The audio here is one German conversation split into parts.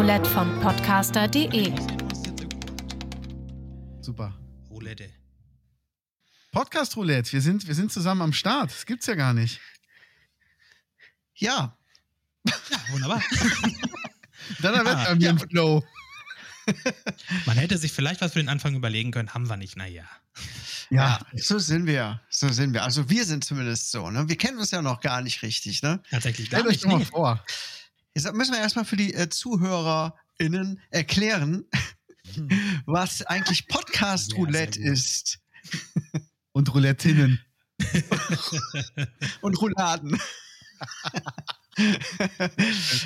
Roulette von podcaster.de. Super. Roulette. Podcast Roulette, wir sind, wir sind zusammen am Start. Das gibt's ja gar nicht. Ja. Ja, wunderbar. Dann Ja, wird bei mir ja. ein Flow. Man hätte sich vielleicht was für den Anfang überlegen können, haben wir nicht, naja. Ja, so sind wir. So sind wir. Also wir sind zumindest so. Ne? Wir kennen uns ja noch gar nicht richtig. Ne? Tatsächlich gar Stellt euch nicht. doch mal vor. Jetzt müssen wir erstmal für die äh, ZuhörerInnen erklären, was eigentlich Podcast Ja, Roulette gut. ist. Und Roulettinnen. Und Rouladen.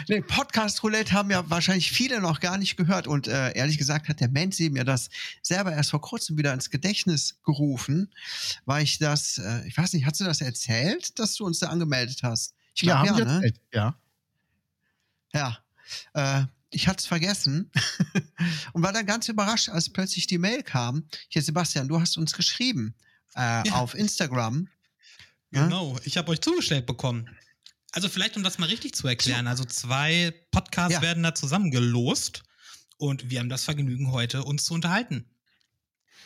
nee, Podcast Roulette haben ja wahrscheinlich viele noch gar nicht gehört. Und äh, ehrlich gesagt hat der Menzi mir das selber erst vor kurzem wieder ins Gedächtnis gerufen, weil ich das, äh, ich weiß nicht, hast du das erzählt, dass du uns da angemeldet hast? Ich Ja, glaub, hab ich ne? erzählt. Ja. Ja. Äh, ich hatte es vergessen und war dann ganz überrascht, als plötzlich die Mail kam. Hier, Sebastian, du hast uns geschrieben äh, Ja. auf Instagram. Ja? Genau, ich habe euch zugestellt bekommen. Also vielleicht, um das mal richtig zu erklären. Also zwei Podcasts Ja. werden da zusammengelost und wir haben das Vergnügen, heute uns zu unterhalten.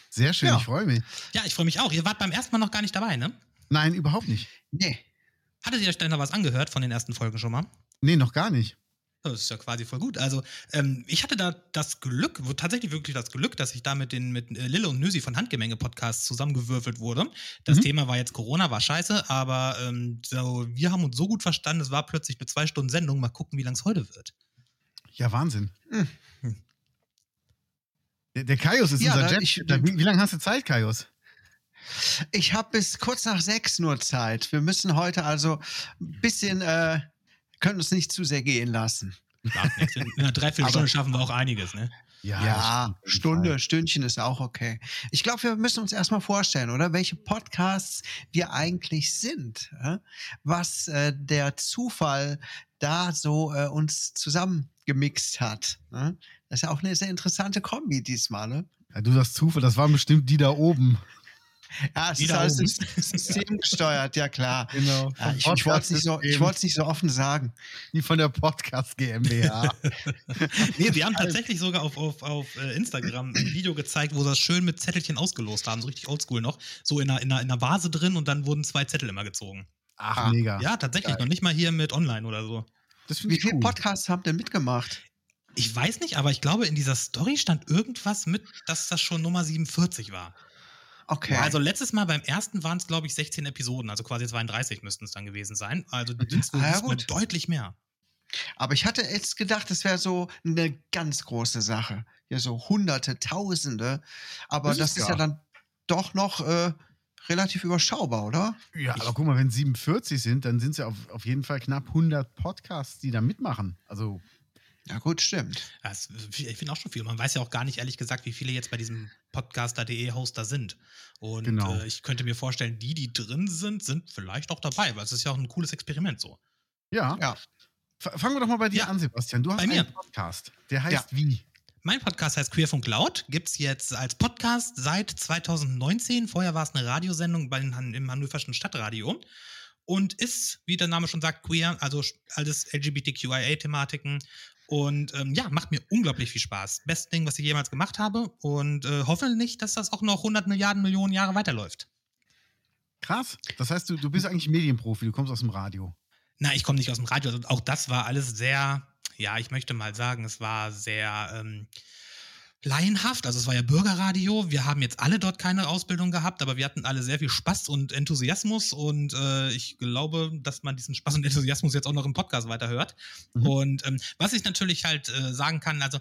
Sehr schön, Ja. ich freue mich. Ja, ich freue mich auch. Ihr wart beim ersten Mal noch gar nicht dabei, ne? Nein, überhaupt nicht. Nee. Hattet ihr euch denn da was angehört von den ersten Folgen schon mal? Nee, noch gar nicht. Das ist ja quasi voll gut. Also, ähm, ich hatte da das Glück, tatsächlich wirklich das Glück, dass ich da mit, den, mit äh, Lille und Nüsi von Handgemenge Podcasts zusammengewürfelt wurde. Das Mhm. Thema war jetzt Corona, war scheiße, aber ähm, so, wir haben uns so gut verstanden, es war plötzlich eine zwei Stunden Sendung. Mal gucken, wie lang es heute wird. Ja, Wahnsinn. Hm. Der, der Kaius ist Ja, unser da- Jet. ich- wie, wie lange hast du Zeit, Kaius? Ich habe bis kurz nach sechs nur Zeit. Wir müssen heute also ein bisschen, äh, können uns nicht zu sehr gehen lassen. In einer Dreiviertelstunde Aber- schaffen wir auch einiges, ne? Ja, jeden Stunde, Fall. Stündchen ist auch okay. Ich glaube, wir müssen uns erstmal vorstellen, oder? Welche Podcasts wir eigentlich sind. Ja? Was äh, der Zufall da so äh, uns zusammengemixt hat. Ne? Das ist ja auch eine sehr interessante Kombi diesmal, ne? Ja, du sagst Zufall, das waren bestimmt die da oben. Ja, es ist alles systemgesteuert, ja klar. Genau. Ja, ich ich wollte es nicht, so, nicht so offen sagen. Die von der Podcast GmbH. Nee, wir haben tatsächlich sogar auf, auf, auf äh, Instagram ein Video gezeigt, wo sie das schön mit Zettelchen ausgelost haben, so richtig oldschool noch. So in einer, in, einer, in einer Vase drin und dann wurden zwei Zettel immer gezogen. Ach, Ah, mega. Ja, tatsächlich, Geil. noch nicht mal hier mit online oder so. Wie viele cool. Podcasts habt ihr mitgemacht? Ich weiß nicht, aber ich glaube, in dieser Story stand irgendwas mit, dass das schon Nummer 47 war. Okay. Also letztes Mal beim ersten waren es, glaube ich, 16 Episoden, also quasi 32 müssten es dann gewesen sein. Also die sind wohl Ah, ja, deutlich mehr. Aber ich hatte jetzt gedacht, das wäre so eine ganz große Sache. Ja, so Hunderte, Tausende. Aber Das das, ist ist ja. dann doch noch äh, relativ überschaubar, oder? Ja, aber guck mal, wenn 47 sind, dann sind es ja auf, auf jeden Fall knapp 100 Podcasts, die da mitmachen. Also, Ja, gut, stimmt. Das, ich finde auch schon viel. Man weiß ja auch gar nicht, ehrlich gesagt, wie viele jetzt bei diesem Podcaster.de Hoster sind. Und Genau. äh, ich könnte mir vorstellen, die, die drin sind, sind vielleicht auch dabei, weil es ist ja auch ein cooles Experiment so. ja. Ja. Fangen wir doch mal bei dir Ja. an, Sebastian. Du hast einen Podcast. Der heißt Ja. wie? Mein Podcast heißt Queerfunk Laut, gibt es jetzt als Podcast seit 2019. Vorher war es eine Radiosendung bei im Hannoverschen Stadtradio und ist, wie der Name schon sagt, queer, also alles LGBTQIA-Thematiken. Und ähm, ja, macht mir unglaublich viel Spaß. Best Ding, was ich jemals gemacht habe. Und äh, hoffe nicht, dass das auch noch 100 Milliarden Millionen Jahre weiterläuft. Krass. Das heißt, du, du bist eigentlich Medienprofi, du kommst aus dem Radio. Na, ich komme nicht aus dem Radio. Also auch das war alles sehr, ja, ich möchte mal sagen, es war sehr ähm, laienhaft. Also es war ja Bürgerradio. Wir haben jetzt alle dort keine Ausbildung gehabt, aber wir hatten alle sehr viel Spaß und Enthusiasmus und äh, ich glaube, dass man diesen Spaß und Enthusiasmus jetzt auch noch im Podcast weiterhört. Mhm. Und ähm, was ich natürlich halt äh, sagen kann, also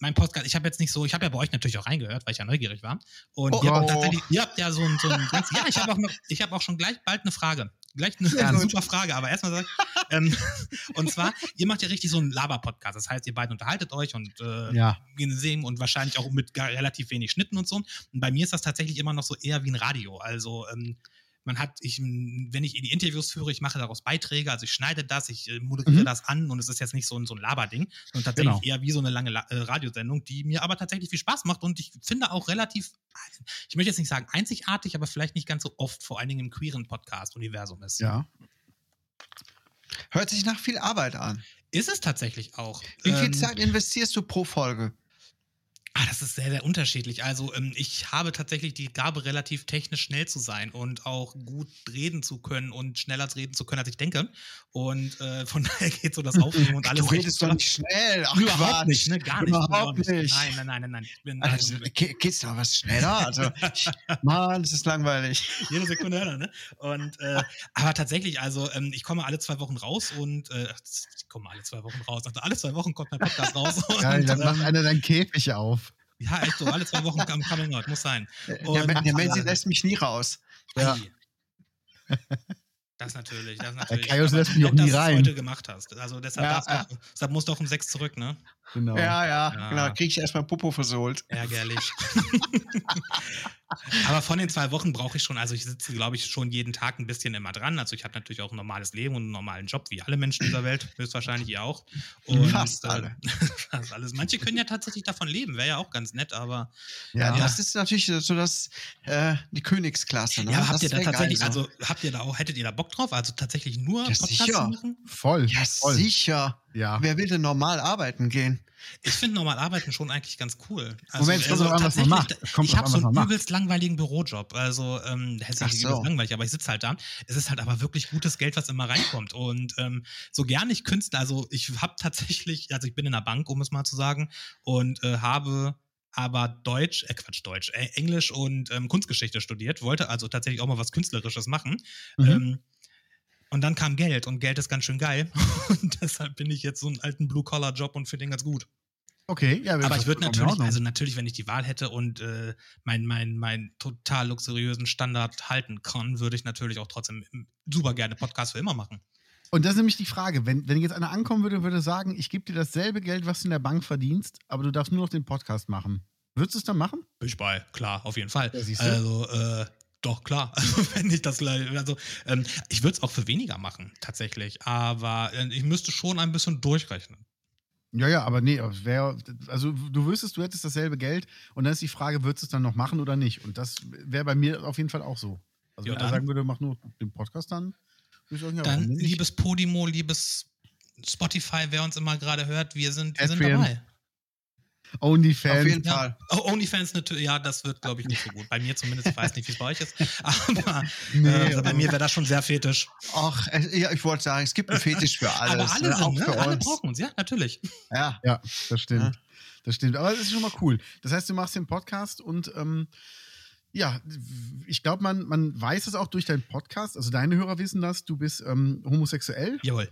mein Podcast, ich habe jetzt nicht so, ich habe ja bei euch natürlich auch reingehört, weil ich ja neugierig war. Und Oh, ihr, habt tatsächlich, ihr habt ja so ein, so ein ganz, ja, ich habe auch, noch- ich hab auch schon gleich bald eine Frage. Gleich eine, gut. super Frage, aber erstmal sag ich, ähm, und zwar, ihr macht ja richtig so einen Laber-Podcast. Das heißt, ihr beiden unterhaltet euch und äh, Ja. sehen und wahrscheinlich auch mit relativ wenig Schnitten und so. Und bei mir ist das tatsächlich immer noch so eher wie ein Radio. Also ähm, man hat, ich, wenn ich die Interviews führe, ich mache daraus Beiträge, also ich schneide das, ich äh, moderiere Mhm. das an und es ist jetzt nicht so ein, so ein Laberding, sondern tatsächlich Genau. eher wie so eine lange La äh, Radiosendung, die mir aber tatsächlich viel Spaß macht und ich finde auch relativ, ich möchte jetzt nicht sagen einzigartig, aber vielleicht nicht ganz so oft, vor allen Dingen im queeren Podcast-Universum ist. Ja. Hört sich nach viel Arbeit an. Ist es tatsächlich auch. Wie viel Ähm, Zeit investierst du pro Folge? Ah, das ist sehr, sehr unterschiedlich. Also ähm, ich habe tatsächlich die Gabe, relativ technisch schnell zu sein und auch gut reden zu können und schneller reden zu können, als ich denke. Und äh, von daher geht so das Aufnehmen und alles. du redest doch nicht schnell. Ach, Überhaupt Quatsch. nicht, ne? Gar nicht. Überhaupt nicht. Nein, nein, nein, nein, nein. Ich bin Also, also, ge- geht's da was schneller? Also, Mann, das ist langweilig. jede Sekunde höher, ne? Und äh, aber tatsächlich, also ähm, ich komme alle zwei Wochen raus und äh, ich komme alle zwei Wochen raus. Also alle zwei Wochen kommt mein Podcast raus. Und, Geil, dann macht ähm, einer deinen Käfig auf. Ja, echt so, alle zwei Wochen am Coming Out, muss sein. Der, Und- der, der Menzi lässt mich nie raus. Ja. Das natürlich, das natürlich. Kaius Aber lässt mich auch nie rein. heute gemacht hast. Also deshalb, Ja, darfst du auch, deshalb musst du auch um sechs zurück, ne? Genau. Ja, ja, Ja. genau. Krieg ich erstmal Popo versohlt. Ärgerlich. Aber von den zwei Wochen brauche ich schon, also ich sitze, glaube ich, schon jeden Tag ein bisschen immer dran. Also ich habe natürlich auch ein normales Leben und einen normalen Job, wie alle Menschen dieser Welt, höchstwahrscheinlich ihr auch. Und, Fast alle. fast alles. Manche können ja tatsächlich davon leben, wäre ja auch ganz nett, aber Ja, Ja. das ist natürlich so das, äh, die Königsklasse. Ne? ja, Das habt ihr da tatsächlich, so. also habt ihr da auch, hättet ihr da Bock drauf? Also tatsächlich nur Ja, Podcasts machen? Voll. Ja, voll. sicher. Ja. Wer will denn normal arbeiten gehen? Ich finde normal arbeiten schon eigentlich ganz cool. Also, Moment, es kommt drauf an, was man macht. Ich habe so einen übelst langweiligen Bürojob. Also, ähm, der ist so. übelst langweilig, aber ich sitze halt da. Es ist halt aber wirklich gutes Geld, was immer reinkommt. Und ähm, so gern ich Künstler, also ich habe tatsächlich, also ich bin in der Bank, um es mal zu sagen, und äh, habe aber Deutsch, äh Quatsch, Deutsch, äh, Englisch und ähm, Kunstgeschichte studiert, wollte also tatsächlich auch mal was Künstlerisches machen. Mhm. Ähm, und dann kam Geld und Geld ist ganz schön geil. Und deshalb bin ich jetzt so einen alten Blue-Collar-Job und finde den ganz gut. Okay, ja, Aber das ich würde natürlich, also natürlich, wenn ich die Wahl hätte und äh, meinen mein, mein total luxuriösen Standard halten kann, würde ich natürlich auch trotzdem super gerne Podcast für immer machen. Und das ist nämlich die Frage, wenn, wenn jetzt einer ankommen würde und würde sagen, ich gebe dir dasselbe Geld, was du in der Bank verdienst, aber du darfst nur noch den Podcast machen. Würdest du es dann machen? Ich bei, klar, auf jeden Fall. Ja, siehst du. also, äh, doch, klar. Also, wenn ich das, gleich- also, ähm, ich würde es auch für weniger machen, tatsächlich. Aber äh, ich müsste schon ein bisschen durchrechnen. Ja, ja, aber nee, wär, also du wüsstest, du hättest dasselbe Geld und dann ist die Frage, würdest du es dann noch machen oder nicht? Und das wäre bei mir auf jeden Fall auch so. Also Ja, wenn er sagen würde, mach nur den Podcast dann, würde ich sagen, ja, Dann, liebes Podimo, liebes Spotify, wer uns immer gerade hört, wir sind, wir sind dabei. OnlyFans. Auf jeden. Fall. Oh, OnlyFans natürlich, ja, das wird, glaube ich, nicht so gut. Bei mir zumindest, ich weiß nicht, wie es bei euch ist. Aber Nee, äh, also bei mir wäre das schon sehr fetisch. Ach, ja, ich wollte sagen, es gibt einen Fetisch für alles. Aber alle ne? sind, auch ne? für Alle uns. brauchen uns, ja, natürlich. Ja. Ja, das stimmt. Ja. Das stimmt. Aber es ist schon mal cool. Das heißt, du machst den Podcast und ähm, ja, ich glaube, man, man weiß es auch durch deinen Podcast. Also deine Hörer wissen das, du bist ähm, homosexuell. Jawohl.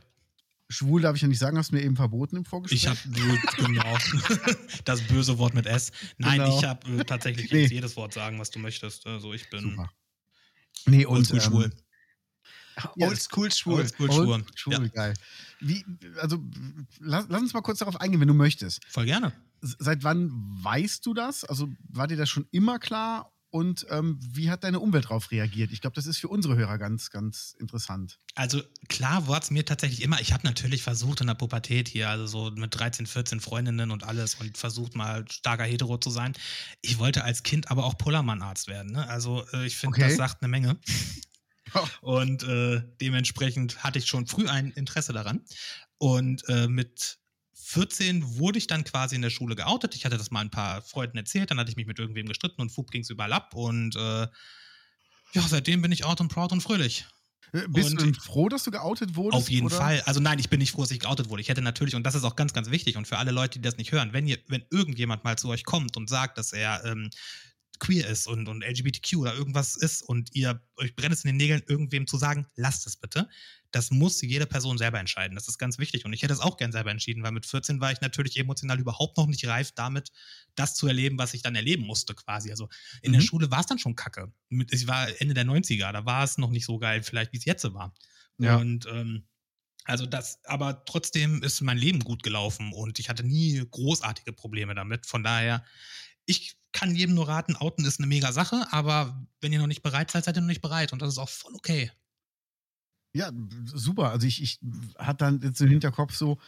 Schwul darf ich ja nicht sagen, hast du mir eben verboten im Vorgespräch. Ich habe genau das böse Wort mit S. Nein, Genau. ich habe äh, tatsächlich Nee. jetzt jedes Wort sagen, was du möchtest. Also ich bin Super. Nee, und oldschool schwul. Ja. Oldschool schwul. Oldschool Old, schwul. schwul, Ja, geil. Wie, also, lass, lass uns mal kurz darauf eingehen, wenn du möchtest. voll gerne. Seit wann weißt du das? Also, war dir das schon immer klar? Und ähm, wie hat deine Umwelt darauf reagiert? Ich glaube, das ist für unsere Hörer ganz, ganz interessant. Also klar war es mir tatsächlich immer, ich habe natürlich versucht in der Pubertät hier, also so mit 13, 14 Freundinnen und alles und versucht mal starker Hetero zu sein. Ich wollte als Kind aber auch Pullermann-Arzt werden. Ne? Also äh, ich finde, Okay. das sagt eine Menge. Oh. Und äh, dementsprechend hatte ich schon früh ein Interesse daran. Und äh, mit 14 wurde ich dann quasi in der Schule geoutet. Ich hatte das mal ein paar Freunden erzählt, dann hatte ich mich mit irgendwem gestritten und fup ging es überall ab. Und äh, ja, seitdem bin ich out und proud und fröhlich. Äh, Bist Und- du froh, dass du geoutet wurdest? Auf jeden oder? Fall. Also nein, ich bin nicht froh, dass ich geoutet wurde. Ich hätte natürlich, und das ist auch ganz, ganz wichtig, und für alle Leute, die das nicht hören, wenn ihr, wenn irgendjemand mal zu euch kommt und sagt, dass er ähm, queer ist und, und LGBTQ oder irgendwas ist und ihr euch brennt es in den Nägeln, irgendwem zu sagen, lasst es bitte. Das muss jede Person selber entscheiden. Das ist ganz wichtig. Und ich hätte es auch gern selber entschieden, weil mit 14 war ich natürlich emotional überhaupt noch nicht reif damit, das zu erleben, was ich dann erleben musste, quasi. Also in der Mhm. Schule war es dann schon kacke. Ich war Ende der 90er, da war es noch nicht so geil, vielleicht wie es jetzt war. Ja. Und ähm, also das, aber trotzdem ist mein Leben gut gelaufen und ich hatte nie großartige Probleme damit. Von daher, ich kann jedem nur raten, outen ist eine mega Sache, aber wenn ihr noch nicht bereit seid, seid ihr noch nicht bereit und das ist auch voll okay. Ja, super. Also ich, ich hatte dann jetzt im Hinterkopf so,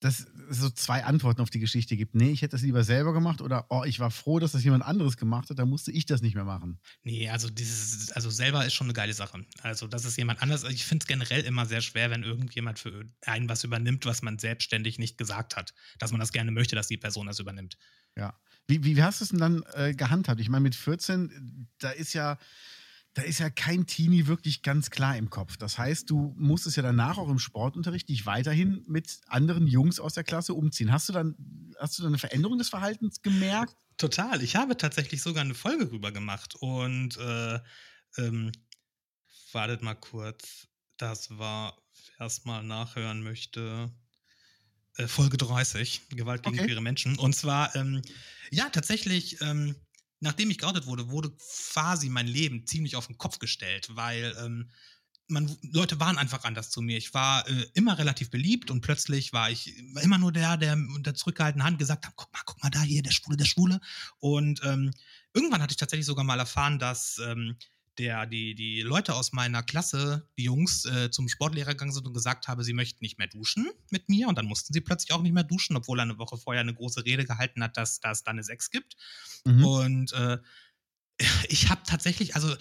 dass es so zwei Antworten auf die Geschichte gibt. Nee, ich hätte das lieber selber gemacht oder oh, ich war froh, dass das jemand anderes gemacht hat, da musste ich das nicht mehr machen. Nee, also dieses, also selber ist schon eine geile Sache. Also, das ist jemand anders. Ich finde es generell immer sehr schwer, wenn irgendjemand für einen was übernimmt, was man selbstständig nicht gesagt hat. Dass man das gerne möchte, dass die Person das übernimmt. Ja. Wie, wie hast du es denn dann äh, gehandhabt? Ich meine, mit 14, da ist ja, da ist ja kein Teenie wirklich ganz klar im Kopf. Das heißt, du musstest ja danach auch im Sportunterricht dich weiterhin mit anderen Jungs aus der Klasse umziehen. Hast du dann, hast du dann eine Veränderung des Verhaltens gemerkt? Total. Ich habe tatsächlich sogar eine Folge rüber gemacht und äh, ähm, wartet mal kurz. Das war, wer es mal nachhören möchte, äh, Folge 30, Gewalt gegen Okay. queere Menschen. Und zwar, ähm, ja, tatsächlich, ähm, nachdem ich geoutet wurde, wurde quasi mein Leben ziemlich auf den Kopf gestellt, weil ähm, man, Leute waren einfach anders zu mir. Ich war äh, immer relativ beliebt und plötzlich war ich immer nur der, der mit der zurückgehaltenen Hand gesagt hat, guck mal, guck mal da hier, der Schwule, der Schwule. Und ähm, irgendwann hatte ich tatsächlich sogar mal erfahren, dass ähm, der, die, die Leute aus meiner Klasse, die Jungs, äh, zum Sportlehrer gegangen sind und gesagt haben, sie möchten nicht mehr duschen mit mir. Und dann mussten sie plötzlich auch nicht mehr duschen, obwohl er eine Woche vorher eine große Rede gehalten hat, dass, dass es da eine Sex gibt. Mhm. Und äh, ich habe tatsächlich, also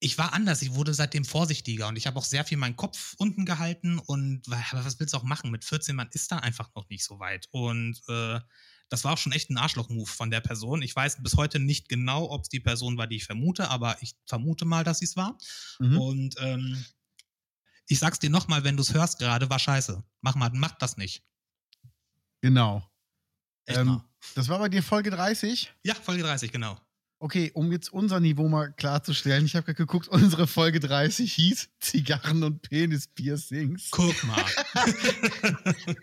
ich war anders, ich wurde seitdem vorsichtiger und ich habe auch sehr viel meinen Kopf unten gehalten und was willst du auch machen? Mit 14, man ist da einfach noch nicht so weit. Und äh, das war auch schon echt ein Arschloch-Move von der Person. Ich weiß bis heute nicht genau, ob es die Person war, die ich vermute, aber ich vermute mal, dass sie es war. Mhm. Und ähm, ich sag's dir nochmal, wenn du es hörst gerade, war scheiße. Mach mal, mach das nicht. Genau. Ähm, das war bei dir Folge 30. Ja, Folge 30, genau. Okay, um jetzt unser Niveau mal klarzustellen, ich habe gerade geguckt, unsere Folge 30 hieß Zigarren und Penis-Piercings. Guck mal.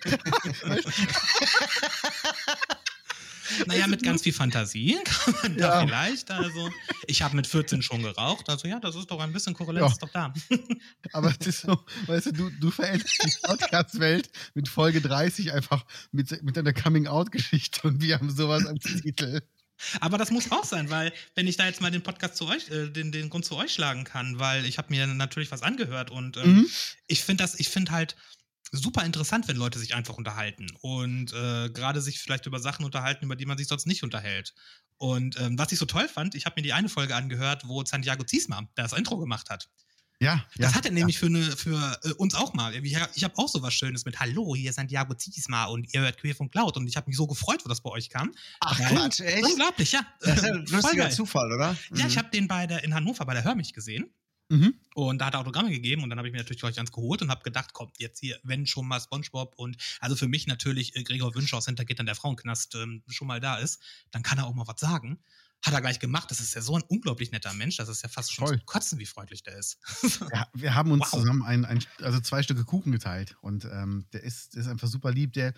naja, mit ganz viel Fantasie kann man da Ja. vielleicht. Also, ich habe mit 14 schon geraucht. Also, ja, das ist doch ein bisschen Korrelenz Ja. ist doch da. Aber es ist so, weißt du, du, du veränderst die Podcast-Welt mit Folge 30 einfach mit, mit deiner Coming-out-Geschichte und wir haben sowas als Titel. Aber das muss auch sein, weil, wenn ich da jetzt mal den Podcast zu euch, äh, den, den Grund zu euch schlagen kann, weil ich habe mir natürlich was angehört und ähm, Mhm. ich finde das, ich finde halt super interessant, wenn Leute sich einfach unterhalten und äh, gerade sich vielleicht über Sachen unterhalten, über die man sich sonst nicht unterhält. Und ähm, was ich so toll fand, ich habe mir die eine Folge angehört, wo Santiago Ziesma das Intro gemacht hat. Ja, Das ja. hat er nämlich für, eine, für äh, uns auch mal. Ich, ich habe auch so was Schönes mit Hallo, hier ist Santiago Ziesma und ihr hört Queer von Cloud und ich habe mich so gefreut, wo das bei euch kam. Ach Weil- Quatsch, echt? Unglaublich, ja. Das ist ja ein lustiger. Zufall, oder? Ja, ich Mhm. habe den bei der, in Hannover bei der Hör mich gesehen. Mhm. Und da hat er Autogramme gegeben und dann habe ich mir natürlich gleich eins geholt und habe gedacht, komm, jetzt hier, wenn schon mal Spongebob und also für mich natürlich äh, Gregor Wünsche aus Hintergittern der Frauenknast ähm, schon mal da ist, dann kann er auch mal was sagen. Hat er gleich gemacht. Das ist ja so ein unglaublich netter Mensch. Das ist ja fast schon Voll. zum Kotzen, wie freundlich der ist. Ja, wir haben uns Wow. zusammen ein, ein, also zwei Stücke Kuchen geteilt und ähm, der, ist, der ist einfach super lieb. Der,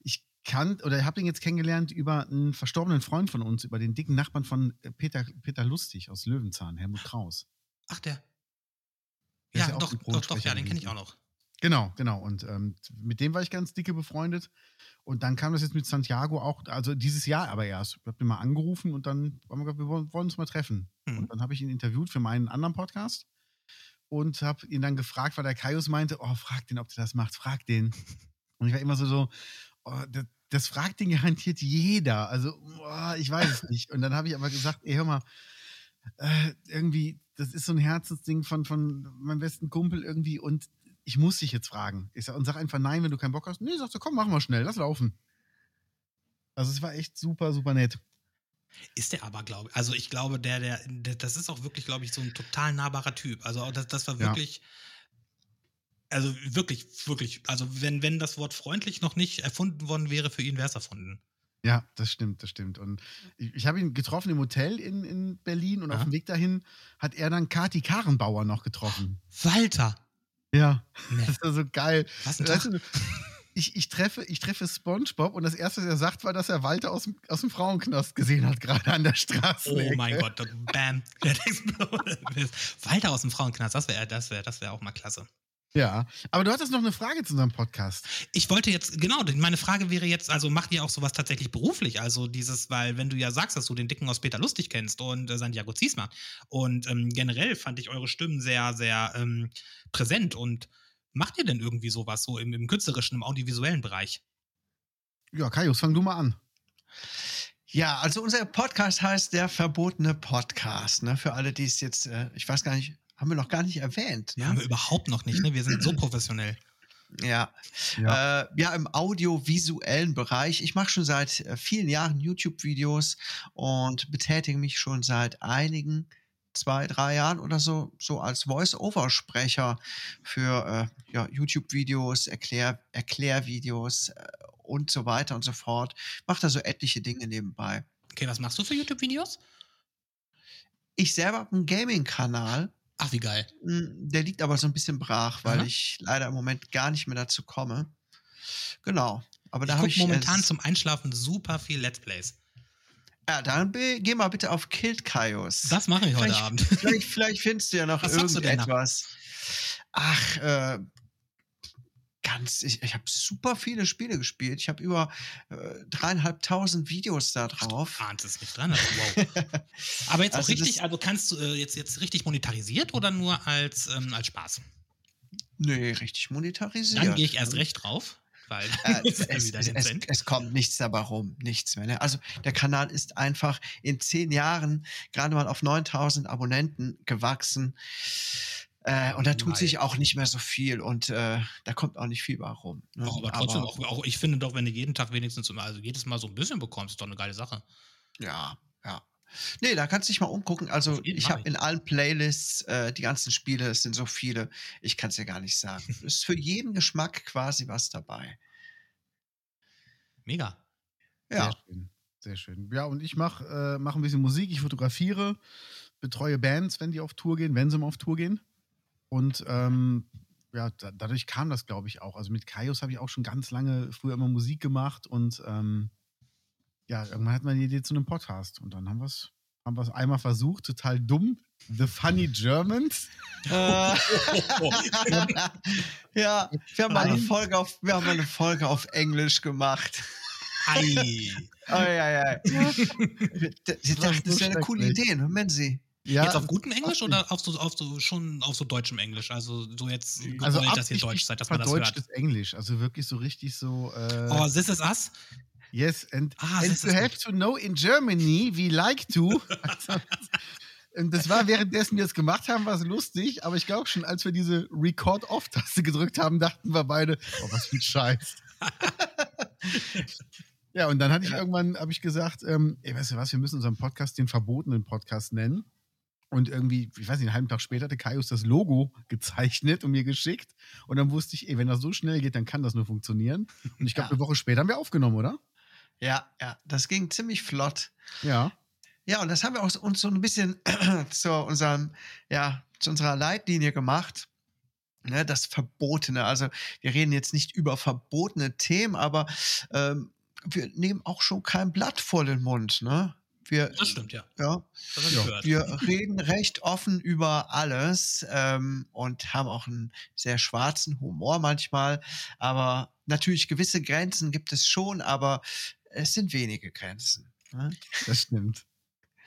ich kann oder habe den jetzt kennengelernt über einen verstorbenen Freund von uns, über den dicken Nachbarn von äh, Peter, Peter Lustig aus Löwenzahn, Helmut Kraus. Ach, der. Der Ja, ja doch, doch, doch, ja, den kenne ich auch noch. Genau, genau. Und ähm, mit dem war ich ganz dicke befreundet. Und dann kam das jetzt mit Santiago auch, also dieses Jahr aber erst. Ich habe den mal angerufen und dann haben wir gesagt, wir wollen, wollen uns mal treffen. Mhm. Und dann habe ich ihn interviewt für meinen anderen Podcast und habe ihn dann gefragt, weil der Kaius meinte, oh, frag den, ob der das macht, frag den. Und ich war immer so, so oh, das, das fragt den garantiert jeder. Also, oh, ich weiß es nicht. Und dann habe ich aber gesagt, ey, hör mal, äh, irgendwie, das ist so ein Herzensding von, von meinem besten Kumpel irgendwie und ich muss dich jetzt fragen. Ich sag, und sag einfach nein, wenn du keinen Bock hast. Nee, sagst du, komm, machen wir schnell, lass laufen. Also es war echt super, super nett. Ist der aber, glaube ich. Also ich glaube, der, der, der, das ist auch wirklich, glaube ich, so ein total nahbarer Typ. Also das, das war Ja. wirklich. Also wirklich, wirklich. Also wenn, wenn das Wort freundlich noch nicht erfunden worden wäre, für ihn wäre es erfunden. Ja, das stimmt, das stimmt. Und ich, ich habe ihn getroffen im Hotel in, in Berlin und auf Ja. dem Weg dahin hat er dann Kati Karenbauer noch getroffen. Walter. Ja, Nee. das war so geil. Was Weißt Tag. du, ich, ich, treffe, ich treffe SpongeBob und das erste, was er sagt, war, dass er Walter aus dem, aus dem Frauenknast gesehen hat, gerade an der Straße. Oh mein Gott, bam. Walter aus dem Frauenknast, das wäre das wär, das wär auch mal klasse. Ja, aber du hattest noch eine Frage zu unserem Podcast. Ich wollte jetzt, genau, meine Frage wäre jetzt, also macht ihr auch sowas tatsächlich beruflich? Also dieses, weil wenn du ja sagst, dass du den Dicken aus Peter Lustig kennst und äh, Santiago Ziesmer und ähm, generell fand ich eure Stimmen sehr, sehr ähm, präsent und macht ihr denn irgendwie sowas so im, im künstlerischen, im audiovisuellen Bereich? Ja, Kaius, fang du mal an. Ja, also unser Podcast heißt der verbotene Podcast. Ne? Für alle, die es jetzt, äh, ich weiß gar nicht, haben wir noch gar nicht erwähnt. Ne? Haben wir überhaupt noch nicht, ne? Wir sind so professionell. Ja. Ja. Äh, ja, im audiovisuellen Bereich. Ich mache schon seit äh, vielen Jahren YouTube-Videos und betätige mich schon seit einigen zwei, drei Jahren oder so, so als Voice-Over-Sprecher für äh, ja, YouTube-Videos, Erklär, Erklärvideos äh, und so weiter und so fort. Mache da so etliche Dinge nebenbei. Okay, was machst du für YouTube-Videos? Ich selber habe einen Gaming-Kanal, Ach, wie geil. Mm, Der liegt aber so ein bisschen brach, weil Aha. ich leider im Moment gar nicht mehr dazu komme. Genau. Aber da ich habe gucke ich. momentan zum Einschlafen super viel Let's Plays. Ja, dann geh mal bitte auf Killed Kaios. Das mache ich heute Vielleicht- Abend. Vielleicht, vielleicht findest du ja noch Was da? irgendetwas. Ach, äh, ganz. Ich, ich habe super viele Spiele gespielt. Ich habe über äh, dreieinhalbtausend Videos da drauf. Ahnt es nicht dran. Also, wow. Aber jetzt auch Also richtig, also kannst du äh, jetzt, jetzt richtig monetarisiert oder nur als, ähm, als Spaß? Nee, richtig monetarisiert. Dann gehe ich erst recht drauf, weil Äh, es, wieder es, es, es kommt nichts dabei rum, nichts mehr. Ne? Also der Kanal ist einfach in zehn Jahren gerade mal auf 9000 Abonnenten gewachsen. Äh, und da tut Nein. sich auch nicht mehr so viel und äh, da kommt auch nicht viel bei rum. Ne? Oh, aber trotzdem, auch, auch, ich finde doch, wenn du jeden Tag wenigstens, also jedes Mal so ein bisschen bekommst, ist doch eine geile Sache. Ja, ja. Nee, da kannst du dich mal umgucken. Also ich habe in allen Playlists äh, die ganzen Spiele, es sind so viele, ich kann es dir gar nicht sagen. Es ist für jeden Geschmack quasi was dabei. Mega. Ja. Sehr schön. Sehr schön. Ja, und ich mache äh, mach ein bisschen Musik, ich fotografiere, betreue Bands, wenn die auf Tour gehen, wenn sie mal auf Tour gehen. Und ähm, ja, da, dadurch kam das, glaube ich, auch. Also mit Kaios habe ich auch schon ganz lange früher immer Musik gemacht und ähm, ja, irgendwann hat man die Idee zu einem Podcast und dann haben wir es haben wir's einmal versucht, total dumm. The Funny Germans. Äh, ja, wir haben, mal eine Nein. Folge auf, wir haben eine Folge auf Englisch gemacht. Ei. Oh, ja, ja. Das, das, war das wäre eine coole. Idee, ne? Sie. Ja, jetzt auf gutem Englisch oder auf so, auf so schon auf so deutschem Englisch? Also so jetzt gewollt, dass ihr Deutsch seid, dass man das hört. verdeutschtes Englisch. Also wirklich so richtig so. Äh, Oh, this is us? Yes, and, Ah, and you ist have to know in Germany, we like to. Und das war währenddessen wir es gemacht haben, war es lustig, aber ich glaube schon, als wir diese Record-Off-Taste gedrückt haben, dachten wir beide, oh, was für ein Scheiß. ja, und dann hatte ich irgendwann, habe ich gesagt, ähm, ey, weißt du was, wir müssen unseren Podcast den verbotenen Podcast nennen. Und irgendwie, ich weiß nicht, einen halben Tag später hatte Kaius das Logo gezeichnet und mir geschickt. Und dann wusste ich, ey, wenn das so schnell geht, dann kann das nur funktionieren. Und ich glaube, Ja. eine Woche später haben wir aufgenommen, oder? Ja, ja, das ging ziemlich flott. Ja. Ja, und das haben wir auch uns so ein bisschen zu unserem, ja, zu unserer Leitlinie gemacht. Ne, das Verbotene. Also wir reden jetzt nicht über verbotene Themen, aber ähm, wir nehmen auch schon kein Blatt vor den Mund. Ne? Wir, Das stimmt, ja. ja, wir reden recht offen über alles ähm, und haben auch einen sehr schwarzen Humor manchmal. Aber natürlich gewisse Grenzen gibt es schon, aber es sind wenige Grenzen. Ne? Das stimmt.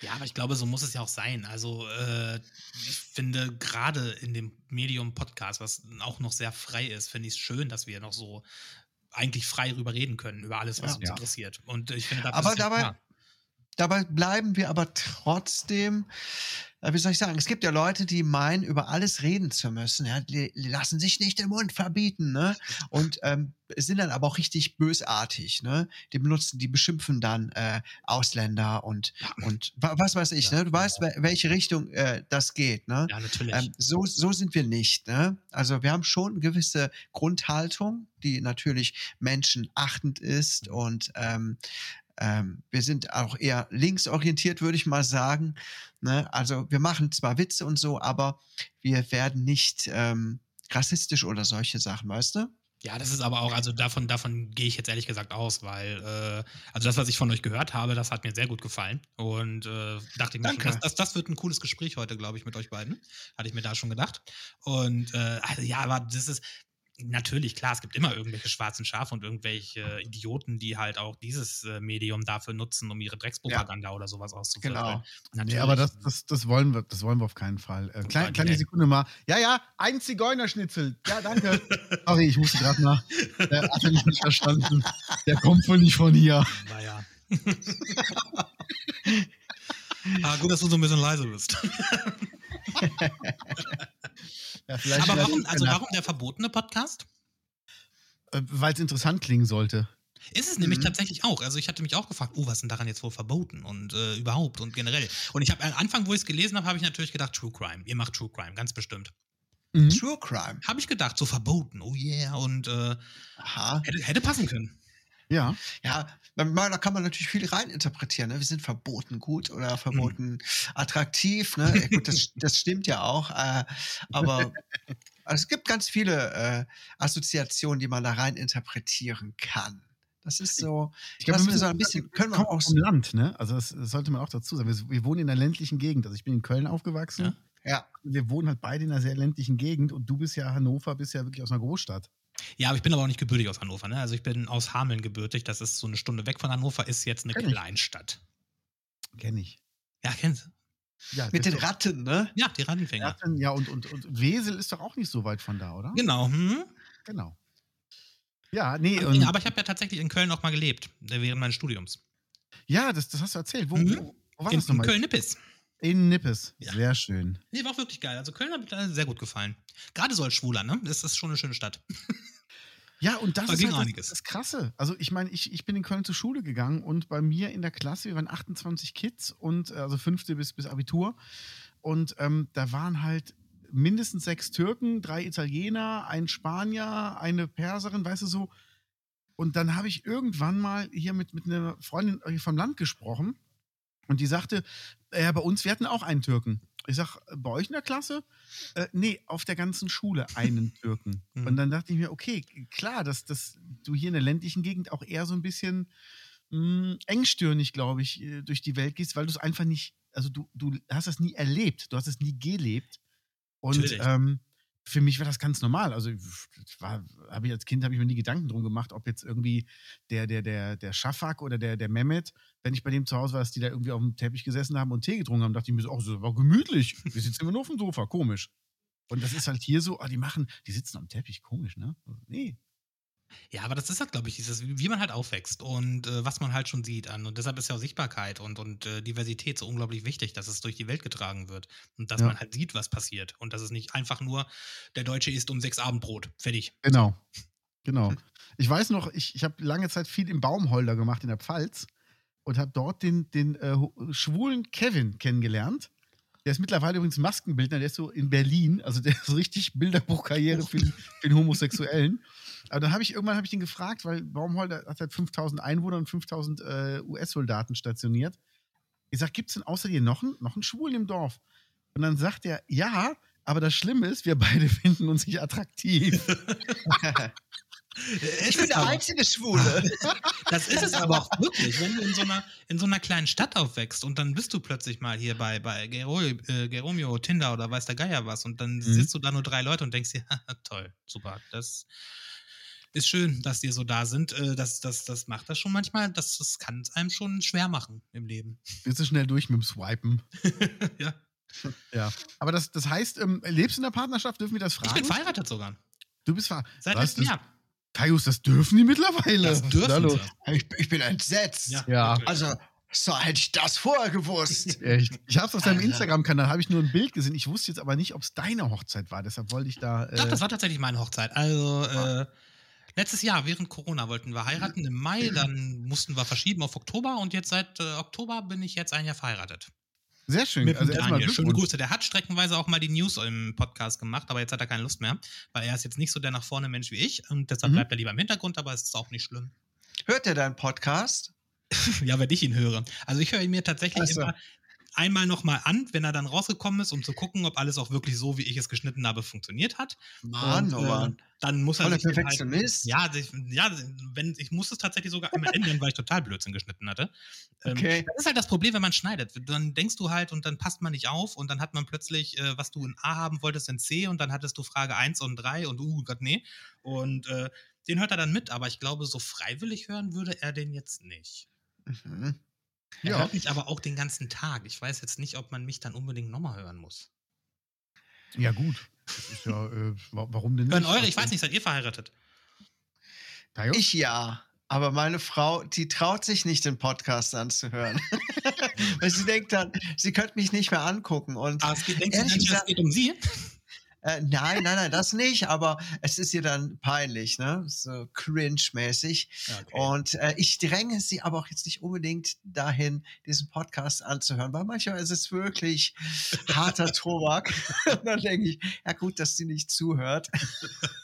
Ja, aber ich glaube, so muss es ja auch sein. Also äh, ich finde gerade in dem Medium Podcast, was auch noch sehr frei ist, finde ich es schön, dass wir noch so eigentlich frei rüber reden können, über alles, was Ja. uns Ja. interessiert. Und ich finde, dafür Aber dabei-. Dabei bleiben wir aber trotzdem, äh, wie soll ich sagen, es gibt ja Leute, die meinen, über alles reden zu müssen. Ja, die, lassen sich nicht den Mund verbieten, ne? Und ähm, sind dann aber auch richtig bösartig, ne? Die benutzen, die beschimpfen dann äh, Ausländer und, und wa- was weiß ich, Ja. ne? Du weißt, wel- welche Richtung äh, das geht, ne? Ja, natürlich. Ähm, so, so sind wir nicht. Ne? Also wir haben schon eine gewisse Grundhaltung, die natürlich menschenachtend ist und ähm, ähm, wir sind auch eher linksorientiert, würde ich mal sagen. Ne? Also wir machen zwar Witze und so, aber wir werden nicht ähm, rassistisch oder solche Sachen, weißt du? Ja, das ist aber auch, also davon, davon gehe ich jetzt ehrlich gesagt aus, weil, äh, also das, was ich von euch gehört habe, das hat mir sehr gut gefallen. Und äh, dachte ich mir, schon, das, das, das wird ein cooles Gespräch heute, glaube ich, mit euch beiden. Hatte ich mir da schon gedacht. Und äh, also ja, aber das ist. Natürlich, klar, es gibt immer irgendwelche schwarzen Schafe und irgendwelche äh, Idioten, die halt auch dieses äh, Medium dafür nutzen, um ihre Dreckspropaganda oder sowas auszuführen. Genau. Nee, aber das, das, das, wollen wir, das wollen wir auf keinen Fall. Äh, klein, Gott, kleine nee. Sekunde mal. Ja, ja, ein Zigeunerschnitzel. Ja, danke. Sorry, ich musste gerade mal. Der hat er nicht verstanden. Der kommt wohl nicht von hier. Naja. ah, gut, dass du so ein bisschen leise bist. Ja, vielleicht Aber warum, also warum der verbotene Podcast? Äh, Weil es interessant klingen sollte. Ist es nämlich Mhm. tatsächlich auch. Also ich hatte mich auch gefragt, oh, was ist denn daran jetzt wohl verboten und äh, überhaupt und generell. Und ich habe am Anfang, wo ich es gelesen habe, habe ich natürlich gedacht, True Crime. Ihr macht True Crime, ganz bestimmt. Mhm. True Crime. Habe ich gedacht, so verboten, oh yeah. Und äh, Aha. hätte, hätte passen können. Ja. Ja, da kann man natürlich viel reininterpretieren. Ne? Wir sind verboten gut oder verboten attraktiv. Ne? Ja, gut, das, das stimmt ja auch. Äh, aber also es gibt ganz viele äh, Assoziationen, die man da rein interpretieren kann. Das ist so, Ich glaube, wir so ein bisschen, können wir auch aus dem Land, ne? Also das, das sollte man auch dazu sagen. Wir, wir wohnen in einer ländlichen Gegend. Also ich bin in Köln aufgewachsen. Ja. Ja, Wir wohnen halt beide in einer sehr ländlichen Gegend und du bist ja Hannover, bist ja wirklich aus einer Großstadt. Ja, aber ich bin aber auch nicht gebürtig aus Hannover. Ne? Also ich bin aus Hameln gebürtig. Das ist so eine Stunde weg von Hannover, ist jetzt eine Kenn. Kleinstadt. Kenn ich. Ja, kennst du? Ja, mit den doch- Ratten, ne? Ja, die Rattenfänger. Ratten, ja, und, und, und Wesel ist doch auch nicht so weit von da, oder? Genau. Hm? Genau. Ja, nee, Ja, und, aber ich habe ja tatsächlich in Köln auch mal gelebt, äh, während meines Studiums. ja, das, das hast du erzählt. Wo, Mhm. wo, wo war In, das in nochmal? Köln-Nippes. In Nippes. Ja. Sehr schön. Nee, war auch wirklich geil. Also Köln hat mir sehr gut gefallen. Gerade so als Schwuler, ne? Das ist schon eine schöne Stadt. Ja, und das Da ist halt das, einiges. das Krasse. Also ich meine, ich, ich bin in Köln zur Schule gegangen und bei mir in der Klasse, wir waren 28 Kids und äh, also fünfte bis, bis Abitur. Und ähm, da waren halt mindestens sechs Türken, drei Italiener, ein Spanier, eine Perserin, weißt du so. Und dann habe ich irgendwann mal hier mit, mit einer Freundin hier vom Land gesprochen und die sagte, äh, bei uns, wir hatten auch einen Türken. Ich sag, bei euch in der Klasse? Äh, nee, auf der ganzen Schule einen Türken. Mhm. Und dann dachte ich mir, okay, klar, dass, dass du hier in der ländlichen Gegend auch eher so ein bisschen mh, engstirnig, glaube ich, äh, durch die Welt gehst, weil du es einfach nicht, also du, du hast das nie erlebt, du hast es nie gelebt. Und Natürlich. ähm, für mich war das ganz normal. Also habe ich als Kind habe ich mir nie Gedanken drum gemacht, ob jetzt irgendwie der, der, der, der Schafak oder der, der Mehmet, wenn ich bei dem zu Hause war, dass die da irgendwie auf dem Teppich gesessen haben und Tee getrunken haben, dachte ich mir so, oh, das war gemütlich. Wir sitzen immer nur auf dem Sofa, komisch. Und das ist halt hier so, ah, die machen, die sitzen am Teppich, komisch, ne? Nee. Ja, aber das ist halt, glaube ich, dieses, wie man halt aufwächst und äh, was man halt schon sieht an. Und deshalb ist ja auch Sichtbarkeit und, und äh, Diversität so unglaublich wichtig, dass es durch die Welt getragen wird. Und dass Ja. man halt sieht, was passiert. Und dass es nicht einfach nur, der Deutsche isst um sechs Abendbrot. Fertig. Genau. Genau. Ich weiß noch, ich, ich habe lange Zeit viel im Baumholder gemacht in der Pfalz und habe dort den, den äh, schwulen Kevin kennengelernt. Der ist mittlerweile übrigens Maskenbildner, der ist so in Berlin, also der ist richtig Bilderbuchkarriere für, den- für den Homosexuellen. Aber dann habe ich irgendwann habe ich ihn gefragt, weil Baumholder hat halt 5000 Einwohner und 5000 äh, US-Soldaten stationiert. Ich sage, gibt es denn außer dir noch einen, noch einen Schwulen im Dorf? Und dann sagt er, ja, aber das Schlimme ist, wir beide finden uns nicht attraktiv. Ich bin der einzige Schwule. Das ist es aber auch wirklich, wenn du in so einer, in so einer kleinen Stadt aufwächst und dann bist du plötzlich mal hier bei, bei Gero, äh, Geromeo, Tinder oder weiß der Geier was und dann sitzt du da nur drei Leute und denkst dir, toll, super, das ist schön, dass die so da sind. Äh, das, das, das macht das schon manchmal, das, das kann es einem schon schwer machen im Leben. Bist du schnell durch mit dem Swipen. ja. Ja. Aber das, das heißt, ähm, lebst du in der Partnerschaft? Dürfen wir das Ich fragen? bin verheiratet sogar. du bist ver Seit letztem Jahr. Kaius, das dürfen die mittlerweile. Das dürfen sie. Ich, ich bin entsetzt. Ja. Ja. Also, so hätte ich das vorher gewusst. Echt? Ich habe es auf deinem Alter. Instagram-Kanal, habe ich nur ein Bild gesehen. Ich wusste jetzt aber nicht, ob es deine Hochzeit war. Deshalb wollte ich da. Äh, Doch, das war tatsächlich meine Hochzeit. Also, äh, letztes Jahr, während Corona, wollten wir heiraten im Mai, dann mussten wir verschieben auf Oktober und jetzt seit äh, Oktober bin ich jetzt ein Jahr verheiratet. Sehr schön. Mit also erstmal. Schöne. Grüße. Der hat streckenweise auch mal die News im Podcast gemacht, aber jetzt hat er keine Lust mehr, weil er ist jetzt nicht so der nach vorne Mensch wie ich und deshalb Mhm. bleibt er lieber im Hintergrund, aber es ist auch nicht schlimm. Hört ihr deinen Podcast? Ja, wenn ich ihn höre. Also ich höre ihn mir tatsächlich so. immer einmal nochmal an, wenn er dann rausgekommen ist, um zu gucken, ob alles auch wirklich so, wie ich es geschnitten habe, funktioniert hat. Mann, oh äh, Mann. Dann muss er sich halt, Perfektionist. ja, sich- ja, wenn, ich muss es tatsächlich sogar einmal ändern, weil ich total Blödsinn geschnitten hatte. Ähm, Okay. Das ist halt das Problem, wenn man schneidet. Dann denkst du halt und dann passt man nicht auf und dann hat man plötzlich, äh, was du in A haben wolltest, in C und dann hattest du Frage 1 und 3 und uh Gott, nee. Und äh, den hört er dann mit, aber ich glaube, so freiwillig hören würde er den jetzt nicht. Mhm. Er Ja. hört mich aber auch den ganzen Tag. Ich weiß jetzt nicht, ob man mich dann unbedingt nochmal hören muss. Ja, gut. Ja, äh, wa- warum denn nicht? Hören eure, ich weiß nicht, seid ihr verheiratet? Ich ja. Aber meine Frau, die traut sich nicht, den Podcast anzuhören. Weil sie denkt dann, sie könnte mich nicht mehr angucken. Und Ah, es geht, Ehrlich nicht, es gesagt- geht um sie? Äh, nein, nein, nein, das nicht, aber es ist ihr dann peinlich, ne? So cringe-mäßig. Und äh, ich dränge sie aber auch jetzt nicht unbedingt dahin, diesen Podcast anzuhören, weil manchmal ist es wirklich harter Tobak. Und dann denke ich, ja gut, dass sie nicht zuhört.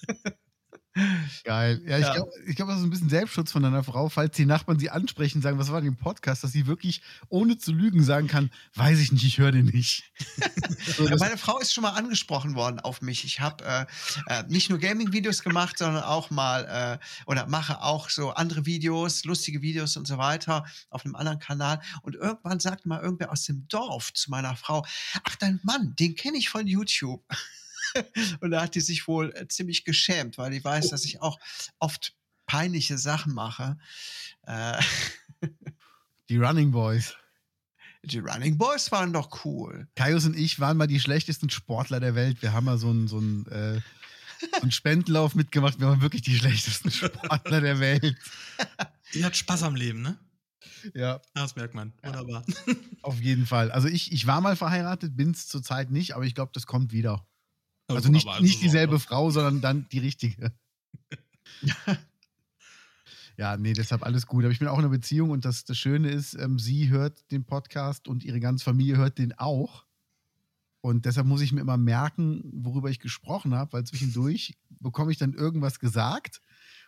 Geil. Ja, ich Ja. glaube, glaub, das ist ein bisschen Selbstschutz von deiner Frau, falls die Nachbarn sie ansprechen, sagen, was war denn im Podcast, dass sie wirklich ohne zu lügen sagen kann, weiß ich nicht, ich höre den nicht. so, Ja, meine Frau ist schon mal angesprochen worden auf mich. Ich habe äh, äh, nicht nur Gaming-Videos gemacht, sondern auch mal äh, oder mache auch so andere Videos, lustige Videos und so weiter auf einem anderen Kanal. Und irgendwann sagt mal irgendwer aus dem Dorf zu meiner Frau: Ach, dein Mann, den kenne ich von YouTube. und da hat die sich wohl äh, ziemlich geschämt, weil die weiß, dass ich auch oft peinliche Sachen mache. Äh, die Running Boys. die Running Boys waren doch cool. Kaius und ich waren mal die schlechtesten Sportler der Welt. Wir haben mal so einen, so einen, äh, so einen Spendenlauf mitgemacht. Wir waren wirklich die schlechtesten Sportler der Welt. Ihr habt Spaß am Leben, ne? Ja, Das merkt man. Wunderbar. auf jeden Fall. Also ich, ich war mal verheiratet, bin es zurzeit nicht, aber ich glaube, das kommt wieder. Also nicht, wunderbar. nicht Also, dieselbe Frau, sondern dann die richtige. ja, nee, deshalb alles gut. Aber ich bin auch in einer Beziehung und das, das Schöne ist, ähm, sie hört den Podcast und ihre ganze Familie hört den auch. Und deshalb muss ich mir immer merken, worüber ich gesprochen habe, weil zwischendurch bekomme ich dann irgendwas gesagt.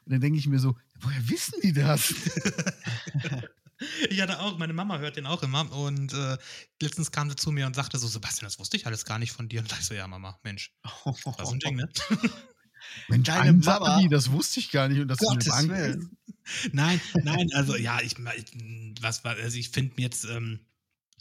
Und dann denke ich mir so, woher wissen die das? Ich hatte auch, meine Mama hört den auch immer und äh, letztens kam sie zu mir und sagte so, Sebastian, das wusste ich alles gar nicht von dir. Und da ich so, ja, Mama, Mensch, das ist ein Ding, ne? Mensch, Deine ein Mama- Sabi, das wusste ich gar nicht. Und das ist eine Bank. Nein, nein, also ja, ich, ich was also ich finde jetzt, ähm,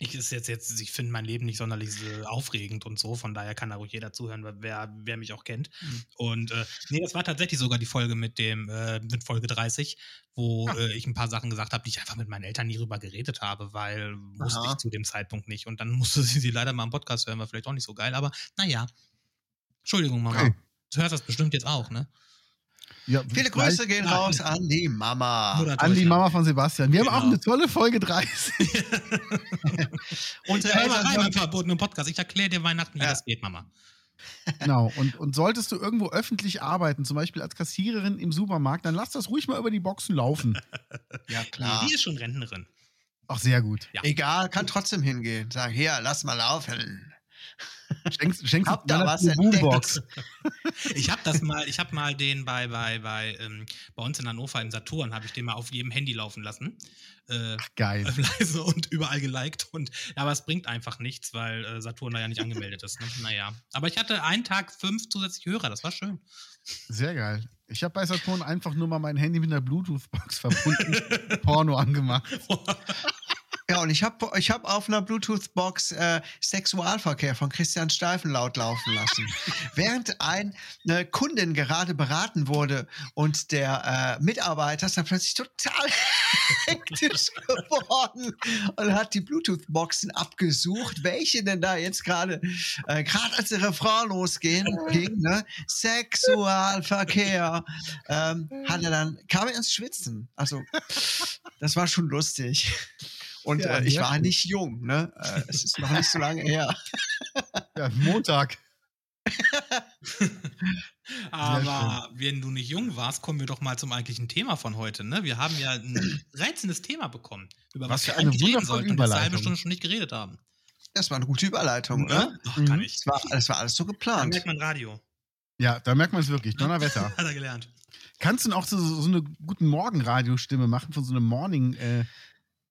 ich ist jetzt jetzt, ich finde mein Leben nicht sonderlich aufregend und so, von daher kann da ruhig jeder zuhören, wer, wer mich auch kennt. Und äh, nee, das war tatsächlich sogar die Folge mit dem, äh, mit Folge 30, wo äh, ich ein paar Sachen gesagt habe, die ich einfach mit meinen Eltern nie drüber geredet habe, weil wusste Aha. ich zu dem Zeitpunkt nicht. Und dann musste sie sie leider mal im Podcast hören, war vielleicht auch nicht so geil, aber naja. Entschuldigung, Mama. Okay. Du hörst das bestimmt jetzt auch, ne? Ja, Viele Grüße gehen Nein. raus an die Mama. An die. Mama von Sebastian. Wir haben auch Genau. eine tolle Folge 30. Unsere Eltern rein im verbotenen Podcast. Ich erkläre dir Weihnachten, wie Ja. das geht, Mama. Genau. Und, und solltest du irgendwo öffentlich arbeiten, zum Beispiel als Kassiererin im Supermarkt, dann lass das ruhig mal über die Boxen laufen. Ja, klar. Die ist schon Rentnerin. Ach, sehr gut. Ja. Egal, kann trotzdem hingehen. Sagen, hier, lass mal laufen. Schenkst, schenkst Hab du da was. Boombox. Ich habe das mal, ich habe mal den bei, bei, bei, ähm, bei uns in Hannover im Saturn, habe ich den mal auf jedem Handy laufen lassen. Äh, Ach, geil. leise und überall geliked. Und, ja, aber es bringt einfach nichts, weil äh, Saturn da ja nicht angemeldet ist. Ne? Naja. Aber ich hatte einen Tag fünf zusätzliche Hörer, das war schön. Sehr geil. Ich habe bei Saturn einfach nur mal mein Handy mit einer Bluetooth-Box verbunden, Porno angemacht. Ja, und ich habe ich hab auf einer Bluetooth-Box äh, Sexualverkehr von Christian Steifen laut laufen lassen. Während ein, eine Kundin gerade beraten wurde und der äh, Mitarbeiter ist dann plötzlich total hektisch geworden und hat die Bluetooth-Boxen abgesucht, welche denn da jetzt gerade, äh, gerade als der Refrain losging, ging, ne? Sexualverkehr, ähm, hat er dann, kam er ins Schwitzen. Also, das war schon lustig. Und Ja, äh, ich war nicht jung, ne? Äh, es ist noch nicht so lange her. Ja, Montag. Aber wenn du nicht jung warst, kommen wir doch mal zum eigentlichen Thema von heute. Ne? Wir haben ja ein reizendes Thema bekommen, über Was was, für wir eigentlich reden sollten und eine halbe. Stunde schon nicht geredet haben. Das war eine gute Überleitung, oder? Ne? Ach, Mhm. kann ich. Das war, das war alles so Da geplant. merkt man Radio. Ja, da merkt man es wirklich. Donnerwetter. Hat er gelernt. Kannst du denn auch so, so eine guten Morgen-Radiostimme machen von so einem Morning, äh,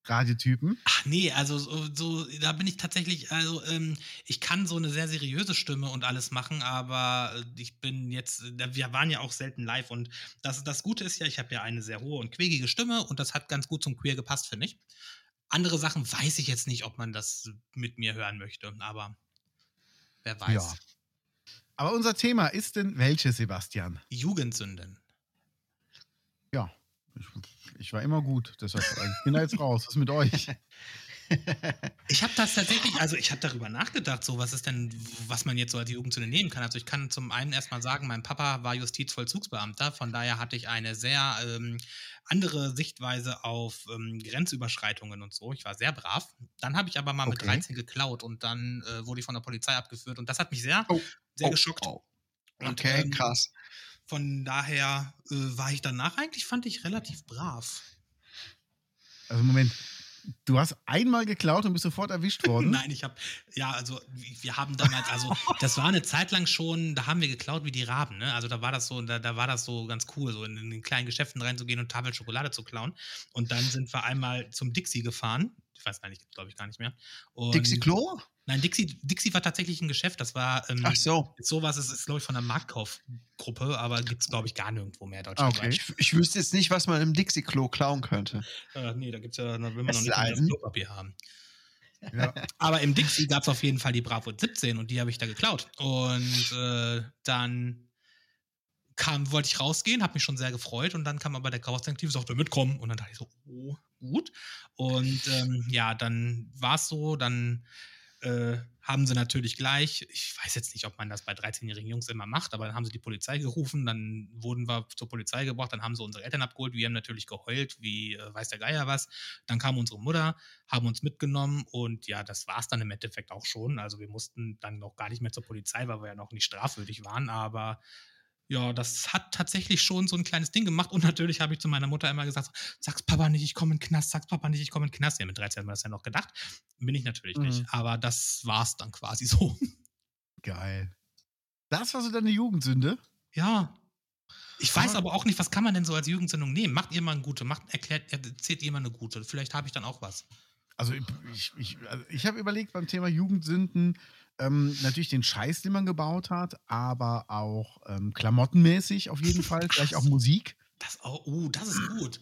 Radiotypen. Ach nee, also so, so, da bin ich tatsächlich, also ähm, ich kann so eine sehr seriöse Stimme und alles machen, aber äh, ich bin jetzt, wir waren ja auch selten live und das, das Gute ist ja, ich habe ja eine sehr hohe und quäkige Stimme und das hat ganz gut zum Queer gepasst, finde ich. Andere Sachen weiß ich jetzt nicht, ob man das mit mir hören möchte, aber wer weiß. Ja. Aber unser Thema ist denn welches, Sebastian? Jugendsünden. Ja, ich, ich war immer gut, deshalb ich bin da jetzt raus. Was ist mit euch? Ich habe das tatsächlich, also ich habe darüber nachgedacht, so was ist denn, was man jetzt so als Jugendsünde nehmen kann. Also ich kann zum einen erstmal sagen, mein Papa war Justizvollzugsbeamter, von daher hatte ich eine sehr ähm, andere Sichtweise auf ähm, Grenzüberschreitungen und so. Ich war sehr brav. Dann habe ich aber mal mit Okay. 13 geklaut und dann äh, wurde ich von der Polizei abgeführt und das hat mich sehr, Oh, sehr oh, geschockt. oh. Und, Okay, ähm, krass. Von daher äh, war ich danach eigentlich, fand ich, relativ brav. Also Moment, du hast einmal geklaut und bist sofort erwischt worden. Nein, ich habe, ja, also wir haben damals, also das war eine Zeit lang schon, da haben wir geklaut wie die Raben, ne? Also da war das so, da, da war das so ganz cool, so in, in den kleinen Geschäften reinzugehen und Tafel Schokolade zu klauen. Und dann sind wir einmal zum Dixie gefahren. Ich weiß gar nicht, glaube ich gar nicht mehr. Und, Dixie Klo? Nein, Dixie, Dixie war tatsächlich ein Geschäft. Das war ähm, Ach so. sowas, ist, ist glaube ich von der Marktkaufgruppe, aber gibt es glaube ich gar nirgendwo mehr deutschlandweit. okay. Ich, ich wüsste jetzt nicht, was man im Dixie Klo klauen könnte. Äh, nee, da gibt's ja, da will man Es noch nicht das. Klopapier haben. Ja. Aber im Dixie gab es auf jeden Fall die Bravo 17 und die habe ich da geklaut. Und äh, dann kam, wollte ich rausgehen, habe mich schon sehr gefreut und dann kam aber der Chaos-Detektiv und sagte, mitkommen. Und dann dachte ich so, oh, gut. Und ähm, ja, dann war es so, dann äh, haben sie natürlich gleich, ich weiß jetzt nicht, ob man das bei 13-jährigen Jungs immer macht, aber dann haben sie die Polizei gerufen, dann wurden wir zur Polizei gebracht, dann haben sie unsere Eltern abgeholt, wir haben natürlich geheult, wie äh, weiß der Geier was. Dann kam unsere Mutter, haben uns mitgenommen und ja, das war es dann im Endeffekt auch schon. Also wir mussten dann noch gar nicht mehr zur Polizei, weil wir ja noch nicht strafwürdig waren, aber ja, das hat tatsächlich schon so ein kleines Ding gemacht und natürlich habe ich zu meiner Mutter immer gesagt, sag's Papa nicht, ich komme in den Knast, sag's Papa nicht, ich komme in den Knast. Ja, mit 13 haben wir das ja noch gedacht. Bin ich natürlich Mhm. nicht, aber das war's dann quasi so. Geil. Das war so deine Jugendsünde? Ja. Ich weiß Aber- auch nicht, was kann man denn so als Jugendsendung nehmen? Macht ihr mal eine gute, macht, erklärt, erzählt ihr mal eine gute. Vielleicht habe ich dann auch was. Also ich, ich, ich, also ich habe überlegt beim Thema Jugendsünden ähm, natürlich den Scheiß, den man gebaut hat, aber auch ähm, klamottenmäßig auf jeden Fall, vielleicht auch Musik. Das, oh, oh, das ist gut.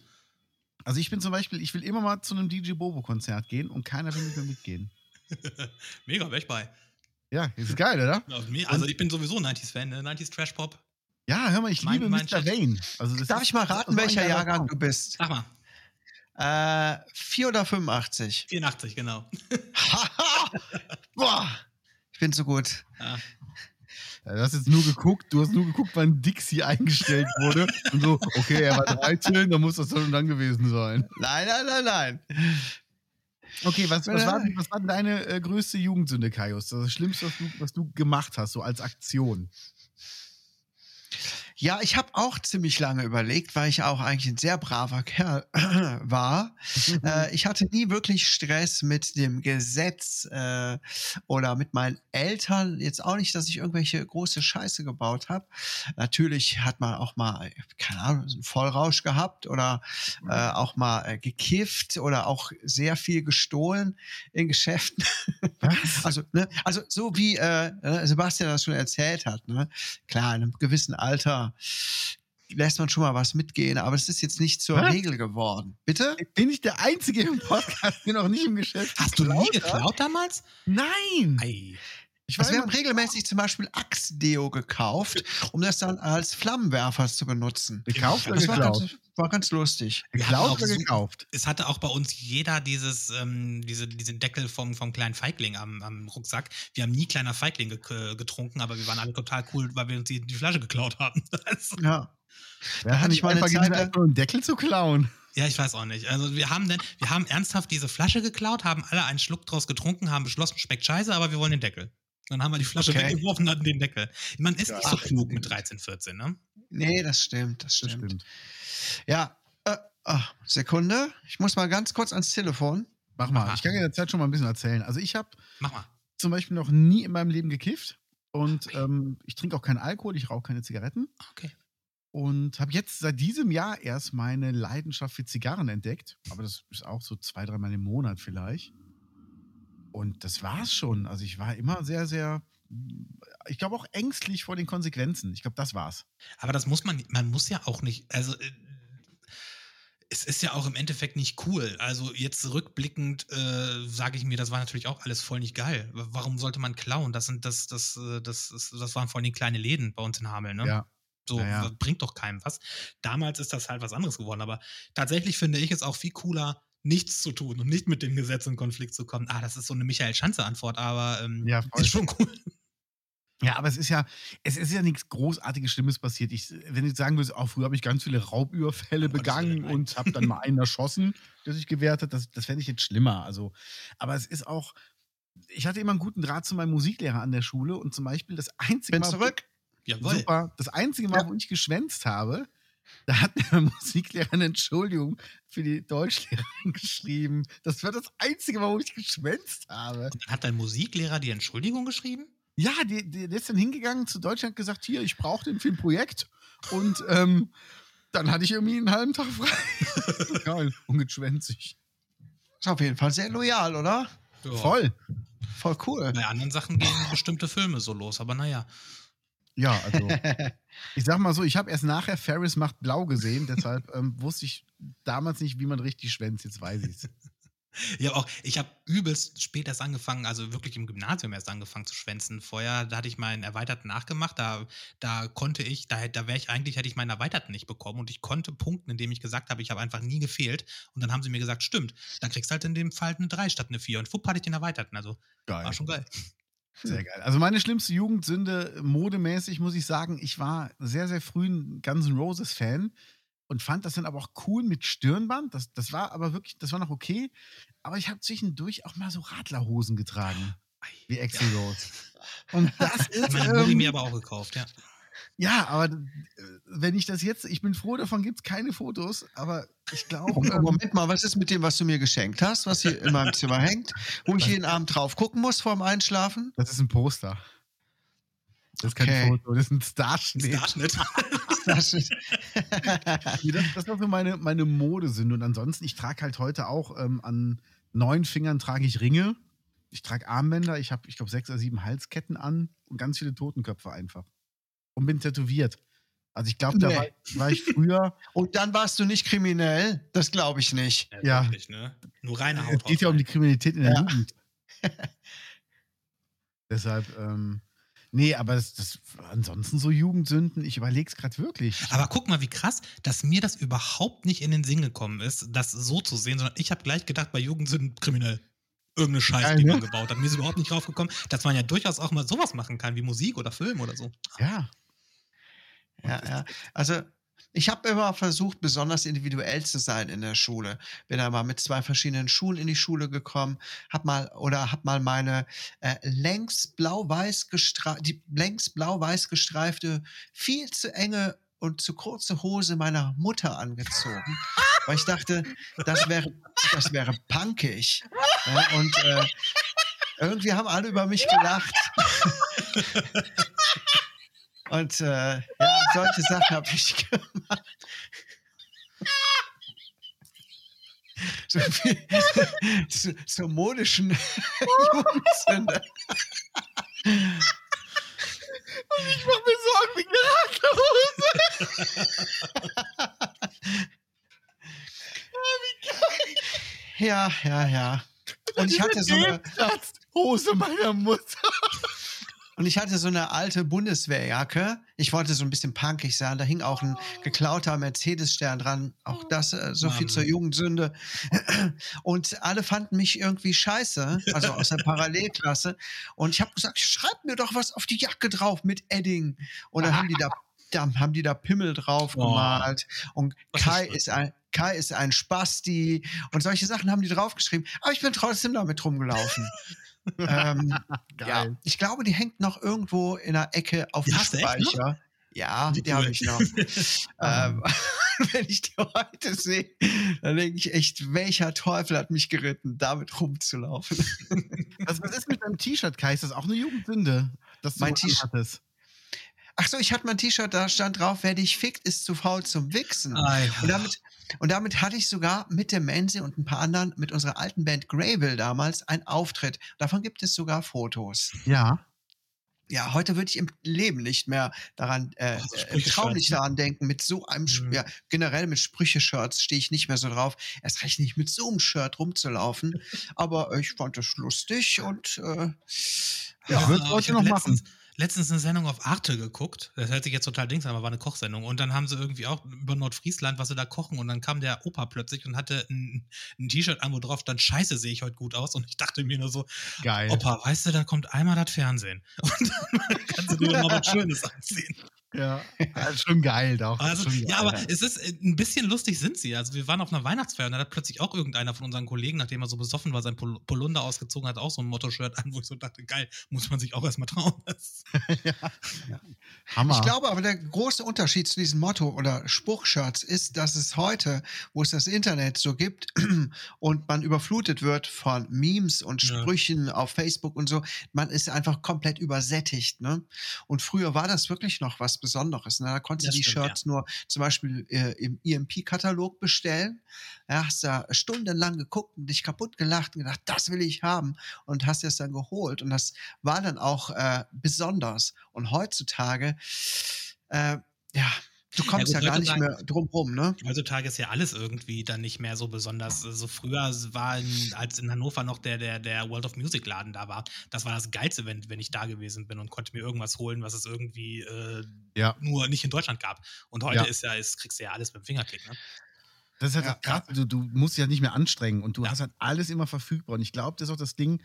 Also ich bin zum Beispiel, ich will immer mal zu einem DJ Bobo-Konzert gehen und keiner will mit mir mitgehen. Mega, wäre ich bei. Ja, ist geil, oder? Also ich bin sowieso 90s-Fan, ne? 90s Trash Pop. Ja, hör mal, ich Mein- liebe mein Mr. Chat. Wayne. Also das Darf ich mal raten, welcher Jahrgang du bist? Sag mal, Äh, 4 oder 85? 84, genau. Boah, bin so gut. Ja. Ja, Du hast jetzt nur geguckt, du hast nur geguckt, wann Dixie eingestellt wurde. Und so, okay, er war 13, dann muss das schon dann gewesen sein. Nein, nein, nein, nein. Okay, was, was, war, was war deine äh, größte Jugendsünde, Kaius? Das Schlimmste, was du, was du gemacht hast, so als Aktion. Ja, ich habe auch ziemlich lange überlegt, weil ich auch eigentlich ein sehr braver Kerl war. Äh, ich hatte nie wirklich Stress mit dem Gesetz äh, oder mit meinen Eltern. Jetzt auch nicht, dass ich irgendwelche große Scheiße gebaut habe. Natürlich hat man auch mal, keine Ahnung, einen Vollrausch gehabt oder äh, auch mal äh, gekifft oder auch sehr viel gestohlen in Geschäften. Was? Also, ne, also so wie äh, äh, Sebastian das schon erzählt hat, ne? Klar, in einem gewissen Alter lässt man schon mal was mitgehen, aber es ist jetzt nicht zur Was? Regel geworden. Bitte? Bin ich der Einzige im Podcast, der noch nicht im Geschäft Hast du nie geklaut damals? Nein! Ei. Also wir haben regelmäßig zum Beispiel Axe-Deo gekauft, um das dann als Flammenwerfer zu benutzen. gekauft oder Das war geklaut? ganz, war ganz lustig. Geklaut oder gekauft? Es hatte auch bei uns jeder dieses, ähm, diese, diesen Deckel vom, vom kleinen Feigling am, am Rucksack. Wir haben nie kleiner Feigling ge getrunken, aber wir waren alle total cool, weil wir uns die, die Flasche geklaut haben. Ja. Wer hatte hat ich nicht mal eine einfach Zeit lang- einen Deckel zu klauen? ja, ich weiß auch nicht. Also wir haben denn, wir haben ernsthaft diese Flasche geklaut, haben alle einen Schluck draus getrunken, haben beschlossen, schmeckt scheiße, aber wir wollen den Deckel. Dann haben wir die Flasche Okay. weggeworfen und hatten den Deckel. Man ist nicht so Ach, klug mit 13, 14, ne? Nee, das stimmt, das Das stimmt. stimmt. Ja. Äh, ah, Sekunde. Ich muss mal ganz kurz ans Telefon. Mach mal. Aha. Ich kann dir in der Zeit schon mal ein bisschen erzählen. Also ich habe Mach zum Beispiel noch nie in meinem Leben gekifft. Und ähm, ich trinke auch keinen Alkohol, ich rauche keine Zigaretten. Okay. Und habe jetzt seit diesem Jahr erst meine Leidenschaft für Zigarren entdeckt. Aber das ist auch so zwei, dreimal im Monat vielleicht. Und das war's schon. Also ich war immer sehr, sehr, ich glaube auch ängstlich vor den Konsequenzen. Ich glaube, das war's. Aber das muss man, man muss ja auch nicht, also äh, es ist ja auch im Endeffekt nicht cool. Also jetzt rückblickend äh, sage ich mir, das war natürlich auch alles voll nicht geil. Warum sollte man klauen? Das sind das, das, äh, das, ist, das waren vor allem kleine Läden bei uns in Hameln, ne? Ja. So, Ja, bringt doch keinem was. Damals ist das halt was anderes geworden, aber tatsächlich finde ich es auch viel cooler, nichts zu tun und nicht mit dem Gesetz in Konflikt zu kommen. Ah, das ist so eine Michael Schanze-Antwort, aber ähm, Ja, ist schon cool. Ja, aber es ist ja, es ist ja nichts großartiges Schlimmes passiert. Ich, wenn ich sagen würde, auch früher habe ich ganz viele Raubüberfälle Gottes begangen und habe dann mal einen erschossen, der sich gewehrt hat, das, das fände ich jetzt schlimmer. Also, aber es ist auch, ich hatte immer einen guten Draht zu meinem Musiklehrer an der Schule und zum Beispiel das einzige Bin Mal, zurück. Jawohl. super, das einzige Mal, Ja. wo ich geschwänzt habe, da hat mein Musiklehrer eine Entschuldigung für die Deutschlehrerin geschrieben. Das war das einzige wo ich geschwänzt habe. Und dann hat dein Musiklehrer die Entschuldigung geschrieben? Ja, die, die, der ist dann hingegangen zu Deutschland gesagt, hier, ich brauche den für ein Projekt. Und ähm, dann hatte ich irgendwie einen halben Tag frei. Geil, ungeschwänzig. Ist auf jeden Fall sehr loyal, oder? Ja. Voll. Voll cool. Bei anderen Sachen gehen bestimmte Filme so los, aber naja. Ja, also ich sag mal so, ich habe erst nachher Ferris macht blau gesehen, deshalb ähm, wusste ich damals nicht, wie man richtig schwänzt. Jetzt weiß ich's. Ich habe auch, ich habe übelst spät erst angefangen, also wirklich im Gymnasium erst angefangen zu schwänzen. Vorher, da hatte ich meinen Erweiterten nachgemacht, da, da konnte ich, da, da wäre ich eigentlich, hätte ich meinen Erweiterten nicht bekommen und ich konnte punkten, indem ich gesagt habe, ich habe einfach nie gefehlt. Und dann haben sie mir gesagt, stimmt, dann kriegst du halt in dem Fall eine 3 statt eine 4. Und fupp hatte ich den Erweiterten, also Geil. war schon geil. Sehr geil. Also meine schlimmste Jugendsünde, modemäßig, muss ich sagen, ich war sehr, sehr früh ein Guns N' Roses Fan und fand das dann aber auch cool mit Stirnband. Das, das war aber wirklich, das war noch okay. Aber ich habe zwischendurch auch mal so Radlerhosen getragen, wie Axel Rose. Und das ist, meine Mutti ähm, mir aber auch gekauft, ja. Ja, aber äh, wenn ich das jetzt, ich bin froh, davon gibt es keine Fotos, aber ich glaube, Oh, ähm, Moment mal, was ist mit dem, was du mir geschenkt hast, was hier in meinem Zimmer hängt, wo ich jeden Abend drauf gucken muss vorm Einschlafen? das ist ein Poster. Das ist kein Okay. Foto, das ist ein Starschnitt. Starschnitt. Das ist, Nee, das, das war so meine, meine Modesünde. Und ansonsten, ich trage halt heute auch ähm, an neun Fingern trage ich Ringe. Ich trage Armbänder. Ich habe, ich glaube, sechs oder sieben Halsketten an und ganz viele Totenköpfe einfach. Und bin tätowiert. Also ich glaube, da Nee. war, war ich früher. und dann warst du nicht kriminell? Das glaube ich nicht. Ja. Wirklich, ne? Nur reine es Haut. geht ja um die Kriminalität in der Ja. Jugend. Deshalb, ähm, nee, aber das, das ansonsten so Jugendsünden, ich überlege es gerade wirklich. Aber guck mal, wie krass, dass mir das überhaupt nicht in den Sinn gekommen ist, das so zu sehen, sondern ich habe gleich gedacht, bei Jugendsünden kriminell. Irgendeine Scheiße, Geil, die ne? man gebaut hat. Mir ist überhaupt nicht drauf gekommen, dass man ja durchaus auch mal sowas machen kann, wie Musik oder Film oder so. Ja. Ja, ja. Also ich habe immer versucht, besonders individuell zu sein in der Schule. Bin da mal mit zwei verschiedenen Schulen in die Schule gekommen, hab mal oder hab mal meine äh, längs blau-weiß gestre die längs blau-weiß gestreifte, viel zu enge und zu kurze Hose meiner Mutter angezogen, weil ich dachte, das wäre das wäre punkig. Ja, und äh, irgendwie haben alle über mich gelacht. Und äh, ja, solche Sachen habe ich gemacht. So, viel, so, so modischen Jugendsünde. Ich mach mir Sorgen wegen der Ja, ja, ja. Und ich hatte so eine, Hose meiner Mutter. Und ich hatte so eine alte Bundeswehrjacke. Ich wollte so ein bisschen punkig sein. Da hing auch ein geklauter Mercedes-Stern dran. Auch das äh, so viel Mann. zur Jugendsünde. Und alle fanden mich irgendwie scheiße, also aus der Parallelklasse. Und ich habe gesagt, schreib mir doch was auf die Jacke drauf mit Edding. Und dann haben die da, da haben die da Pimmel drauf Oh. gemalt. Und ist Kai das? ist ein Kai ist ein Spasti und solche Sachen haben die draufgeschrieben. Aber ich bin trotzdem damit rumgelaufen. Ähm, ja, ich glaube, die hängt noch irgendwo in der Ecke auf Die dem? Speicher. Ja, Wie die habe ich noch. ähm, wenn ich die heute sehe, dann denke ich echt, welcher Teufel hat mich geritten, damit rumzulaufen. Was, was ist mit deinem T-Shirt, Kai? Ist das auch eine Jugendsünde? Dass du Mein T-Shirt- anhattest? Ach so, ich hatte mal ein T-Shirt, da stand drauf, wer dich fickt, ist zu faul zum Wichsen. Ah, ja. Und damit, und damit hatte ich sogar mit dem Menzi und ein paar anderen, mit unserer alten Band Greyville damals, einen Auftritt. Davon gibt es sogar Fotos. Ja. Ja, heute würde ich im Leben nicht mehr daran, äh, Oh, im Traum nicht daran denken. Mit so einem, Mhm. ja, generell mit Sprüche-Shirts stehe ich nicht mehr so drauf. Erst recht nicht mit so einem Shirt rumzulaufen. Aber ich fand es lustig und äh, Ja, wird's ich heute hab noch letztens, letztens eine Sendung auf Arte geguckt. Das hört sich jetzt total dings an, aber war eine Kochsendung. Und dann haben sie irgendwie auch über Nordfriesland, was sie da kochen. Und dann kam der Opa plötzlich und hatte ein, ein T-Shirt an, wo drauf stand, scheiße, sehe ich heute gut aus. Und ich dachte mir nur so, Geil. Opa, weißt du, da kommt einmal das Fernsehen. Und dann kannst du dir noch was Schönes anziehen. Ja. ja. Schon geil, doch. Also, schon ja, geil. aber es ist äh, ein bisschen lustig sind sie. Also wir waren auf einer Weihnachtsfeier und da hat plötzlich auch irgendeiner von unseren Kollegen, nachdem er so besoffen war, sein Pol Polunder ausgezogen hat, auch so ein Motto-Shirt an, wo ich so dachte, geil, muss man sich auch erstmal trauen. Das- Hammer. Ich glaube aber, der große Unterschied zu diesem Motto oder Spruchshirts ist, dass es heute, wo es das Internet so gibt und man überflutet wird von Memes und Ja. Sprüchen auf Facebook und so, man ist einfach komplett übersättigt. Ne? Und früher war das wirklich noch was Besonderes. Ne? Da konntest du die stimmt, Shirts nur zum Beispiel äh, im EMP-Katalog bestellen. Ja, hast da stundenlang geguckt und dich kaputt gelacht und gedacht, das will ich haben und hast es dann geholt. Und das war dann auch äh, besonders. Und heutzutage, äh, ja, du kommst ja, gut, gar nicht heutzutage- mehr drum rum, ne? Heutzutage ist ja alles irgendwie dann nicht mehr so besonders. Also früher war, in, als in Hannover noch der, der, der World of Music Laden da war, das war das Geilste, wenn, wenn ich da gewesen bin und konnte mir irgendwas holen, was es irgendwie äh, Ja. nur nicht in Deutschland gab. Und heute Ja. ist ja, ist, kriegst du ja alles mit dem Fingerklick. Ne? Das ist halt Ja, auch krass. Du, du musst dich halt nicht mehr anstrengen und du Ja. hast halt alles immer verfügbar. Und ich glaube, das ist auch das Ding.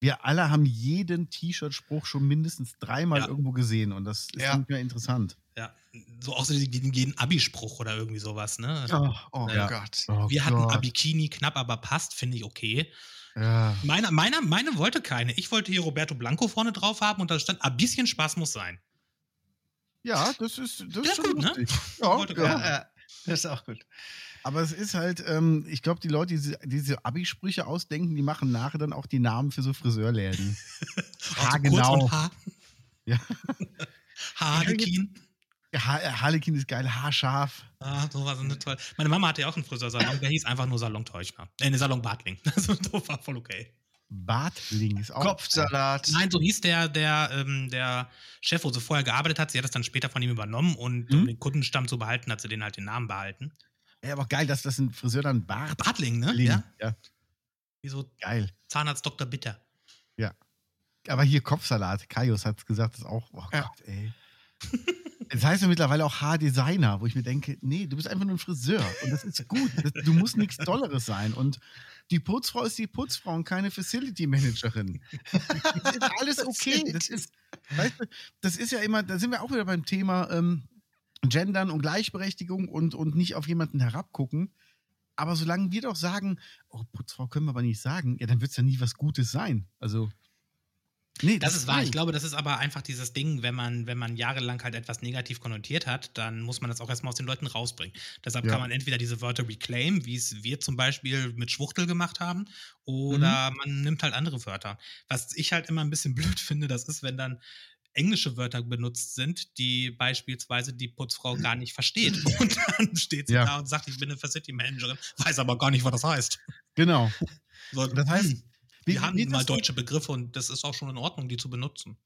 Wir alle haben jeden T-Shirt-Spruch schon mindestens dreimal Ja. irgendwo gesehen und das ist Ja. nicht mehr interessant. Ja, so auch so jeden, jeden Abi-Spruch oder irgendwie sowas. Ne? Oh, oh Ja. Gott. Oh Wir hatten Gott. Abikini, knapp, aber passt, finde ich okay. Ja. Meiner, meiner, meine wollte keine. Ich wollte hier Roberto Blanco vorne drauf haben und da stand, ein bisschen Spaß muss sein. ja, das ist, das Ja, ist schon gut, ne? lustig. Ja, ja. keiner. Ja, ja, das ist auch gut. Aber es ist halt, ähm, ich glaube, die Leute, die diese, Abi-Sprüche ausdenken, die machen nachher dann auch die Namen für so Friseurläden. Also kurz genau. und Haar. Ja. Harlekin. Ja, Ha- Harlekin ist geil, haarscharf. Ah, so war so eine toll. Meine Mama hatte ja auch einen Friseursalon, der hieß einfach nur Salon Teuchner. Äh, ne, Salon Bartling. Also, das war voll okay. Bartling ist auch. Kopfsalat. Nein, so hieß der, der, ähm, der Chef, wo sie vorher gearbeitet hat. Sie hat das dann später von ihm übernommen und Mhm. um den Kundenstamm zu behalten, hat sie den halt den Namen behalten. Ja, aber geil, dass das ein Friseur dann Bart. Bartling, ne? Ja. ja. Wie so Geil. Zahnarzt Dr. Bitter. Aber hier Kopfsalat. Kaius hat es gesagt, das ist auch. Oh Ja. Gott, ey. Es heißt ja mittlerweile auch Haardesigner, wo ich mir denke, nee, du bist einfach nur ein Friseur und das ist gut. Das, du musst nichts Dolleres sein. Und die Putzfrau ist die Putzfrau und keine Facility Managerin. Das ist alles okay. Das ist, weißt du, das ist ja immer, da sind wir auch wieder beim Thema ähm, Gendern und Gleichberechtigung und, und nicht auf jemanden herabgucken. Aber solange wir doch sagen, oh, Putzfrau können wir aber nicht sagen, ja, dann wird es ja nie was Gutes sein. Also. Nee, Das ist wahr. Ich nein. glaube, das ist aber einfach dieses Ding, wenn man, wenn man jahrelang halt etwas negativ konnotiert hat, dann muss man das auch erstmal aus den Leuten rausbringen. Deshalb Ja. kann man entweder diese Wörter reclaim, wie es wir zum Beispiel mit Schwuchtel gemacht haben, oder man nimmt halt andere Wörter. Was ich halt immer ein bisschen blöd finde, das ist, wenn dann englische Wörter benutzt sind, die beispielsweise die Putzfrau gar nicht versteht. Und dann steht sie Ja. da und sagt, ich bin eine Facility Managerin, weiß aber gar nicht, was das heißt. Genau. So, Das heißt, hm, Wie, wir haben wie, mal deutsche Begriffe und das ist auch schon in Ordnung, die zu benutzen.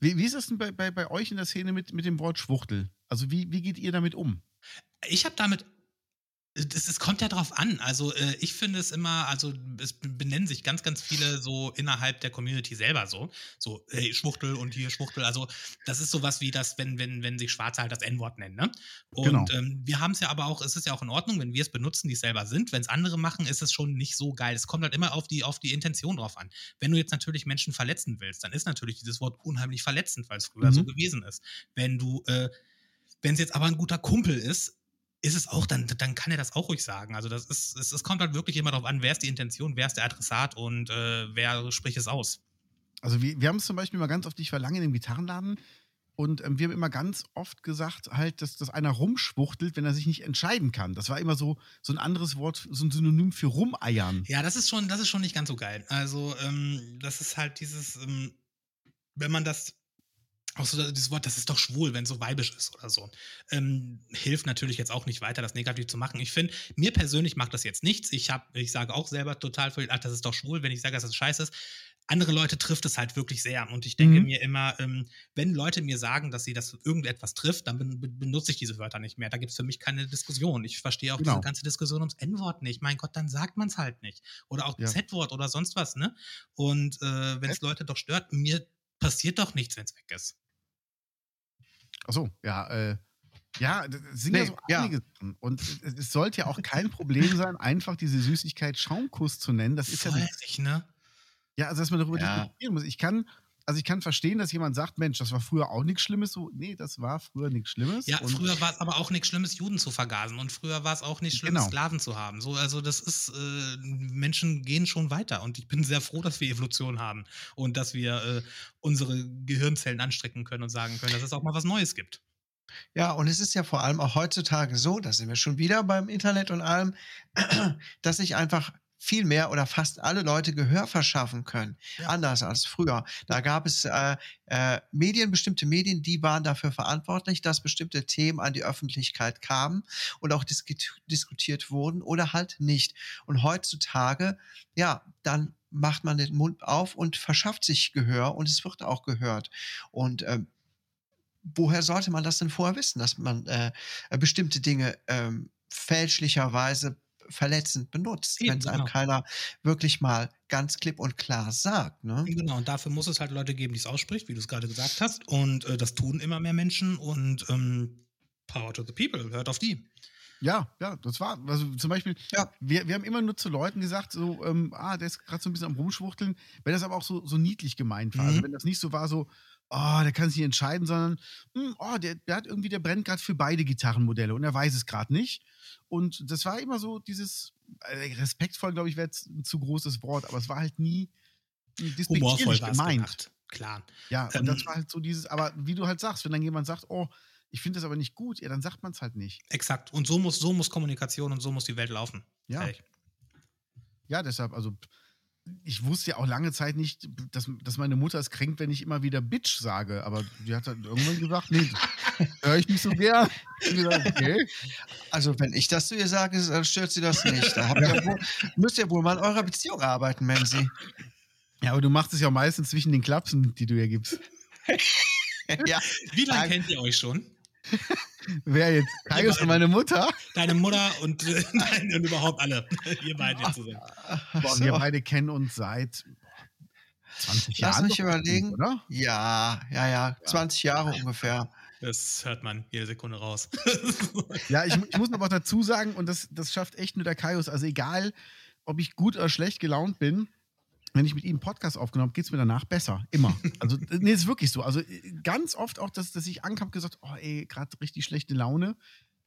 wie, wie ist das denn bei, bei, bei euch in der Szene mit, mit dem Wort Schwuchtel? Also wie, wie geht ihr damit um? Ich habe damit. Es, kommt ja drauf an. Also äh, ich finde es immer, also es benennen sich ganz, ganz viele so innerhalb der Community selber so. So, hey, Schwuchtel und hier Schwuchtel. Also das ist sowas wie das, wenn, wenn, wenn sich Schwarze halt das N-Wort nennen. Ne? Und Genau. ähm, wir haben es ja aber auch, es ist ja auch in Ordnung, wenn wir es benutzen, die es selber sind. Wenn es andere machen, ist es schon nicht so geil. Es kommt halt immer auf die, auf die Intention drauf an. Wenn du jetzt natürlich Menschen verletzen willst, dann ist natürlich dieses Wort unheimlich verletzend, weil es früher Mhm. so gewesen ist. Wenn du, äh, wenn es jetzt aber ein guter Kumpel ist, ist es auch, dann, dann kann er das auch ruhig sagen. Also das ist, es, es kommt halt wirklich immer darauf an, wer ist die Intention, wer ist der Adressat und äh, wer spricht es aus. Also wir, wir haben es zum Beispiel mal ganz oft, ich war lange in dem Gitarrenladen und ähm, wir haben immer ganz oft gesagt, halt, dass, dass einer rumschwuchtelt, wenn er sich nicht entscheiden kann. Das war immer so, so ein anderes Wort, so ein Synonym für rumeiern. Ja, das ist schon, das ist schon nicht ganz so geil. Also, ähm, das ist halt dieses, ähm, wenn man das auch so dieses Wort, das ist doch schwul, wenn es so weibisch ist oder so. Ähm, hilft natürlich jetzt auch nicht weiter, das negativ zu machen. Ich finde, mir persönlich macht das jetzt nichts. Ich, hab, ich sage auch selber total viel, ach, das ist doch schwul, wenn ich sage, dass das scheiße ist. Andere Leute trifft es halt wirklich sehr. Und ich denke Mhm. mir immer, ähm, wenn Leute mir sagen, dass sie das irgendetwas trifft, dann ben, ben- benutze ich diese Wörter nicht mehr. Da gibt es für mich keine Diskussion. Ich verstehe auch Genau. diese ganze Diskussion ums N-Wort nicht. Mein Gott, dann sagt man es halt nicht. Oder auch Ja. Z-Wort oder sonst was, ne? Und äh, wenn es Leute doch stört, mir passiert doch nichts, wenn es weg ist. Achso, ja, äh, ja, das sind Nee, ja so ja. einige Sachen. Und es, sollte ja auch kein Problem sein, einfach diese Süßigkeit Schaumkuss zu nennen. Das ist ja, Voll nichts- nicht, ne? ja, also dass man darüber Ja. diskutieren muss. Ich kann, also ich kann verstehen, dass jemand sagt, Mensch, das war früher auch nichts Schlimmes. So, nee, das war früher nichts Schlimmes. Ja, Und- früher war es aber auch nichts Schlimmes, Juden zu vergasen. Und früher war es auch nicht schlimm, Genau. Sklaven zu haben. So, also das ist, äh, Menschen gehen schon weiter. Und ich bin sehr froh, dass wir Evolution haben und dass wir äh, unsere Gehirnzellen anstrecken können und sagen können, dass es auch mal was Neues gibt. Ja, und es ist ja vor allem auch heutzutage so, da sind wir schon wieder beim Internet und allem, dass sich einfach viel mehr oder fast alle Leute Gehör verschaffen können. Ja. Anders als früher. Da gab es äh, äh, Medien, bestimmte Medien, die waren dafür verantwortlich, dass bestimmte Themen an die Öffentlichkeit kamen und auch diskut diskutiert wurden oder halt nicht. Und heutzutage, ja, dann macht man den Mund auf und verschafft sich Gehör und es wird auch gehört. Und ähm, woher sollte man das denn vorher wissen, dass man äh, bestimmte Dinge ähm, fälschlicherweise verletzend benutzt, wenn es einem genau. keiner wirklich mal ganz klipp und klar sagt. Ne? Genau, und dafür muss es halt Leute geben, die es ausspricht, wie du es gerade gesagt hast. Und äh, das tun immer mehr Menschen. Und ähm, Power to the People, hört auf die. Ja, ja, das war, also zum Beispiel, Ja. wir, wir haben immer nur zu Leuten gesagt, so, ähm, ah, der ist gerade so ein bisschen am Rumschwuchteln, wenn das aber auch so, so niedlich gemeint war. Also Mhm. wenn das nicht so war, so, oh, der kann sich nicht entscheiden, sondern, hm, oh, der, der hat irgendwie, der brennt gerade für beide Gitarrenmodelle und er weiß es gerade nicht. Und das war immer so dieses, äh, respektvoll, glaube ich, wäre jetzt ein zu großes Wort, aber es war halt nie Humorvoll gemeint. gemacht. Klar. Ja, und Ähm, das war halt so dieses, aber wie du halt sagst, wenn dann jemand sagt, oh, ich finde das aber nicht gut, ja, dann sagt man es halt nicht. Exakt. Und so muss, so muss Kommunikation und so muss die Welt laufen. Ja. Fertig. Ja, deshalb, also ich wusste ja auch lange Zeit nicht, dass, dass meine Mutter es kränkt, wenn ich immer wieder Bitch sage. Aber die hat dann irgendwann gesagt, nee, höre ich nicht so gern. Gesagt, okay. Also wenn ich das zu ihr sage, dann stört sie das nicht. Da habt ihr wohl, müsst ihr wohl mal an eurer Beziehung arbeiten, Menzi. Ja, aber du machst es ja meistens zwischen den Klapsen, die du ja gibst. ja. Wie lange kennt ihr euch schon? Wer jetzt? Kaius und meine Mutter? Deine Mutter und, äh, nein, und überhaupt alle. Ihr jetzt zusammen. Boah, So. Wir beide kennen uns seit 20 Lass Jahren. mich doch, überlegen. Oder? Ja, ja, ja, 20 Jahre ungefähr. Das hört man jede Sekunde raus. Ja, ich, ich muss aber auch dazu sagen, und das, das schafft echt nur der Kaius, also egal, ob ich gut oder schlecht gelaunt bin, wenn ich mit ihm einen Podcast aufgenommen habe, geht es mir danach besser. Immer. Also, nee, ist wirklich so. Also äh, ganz oft auch, dass, dass ich ankam und gesagt, oh ey, gerade richtig schlechte Laune,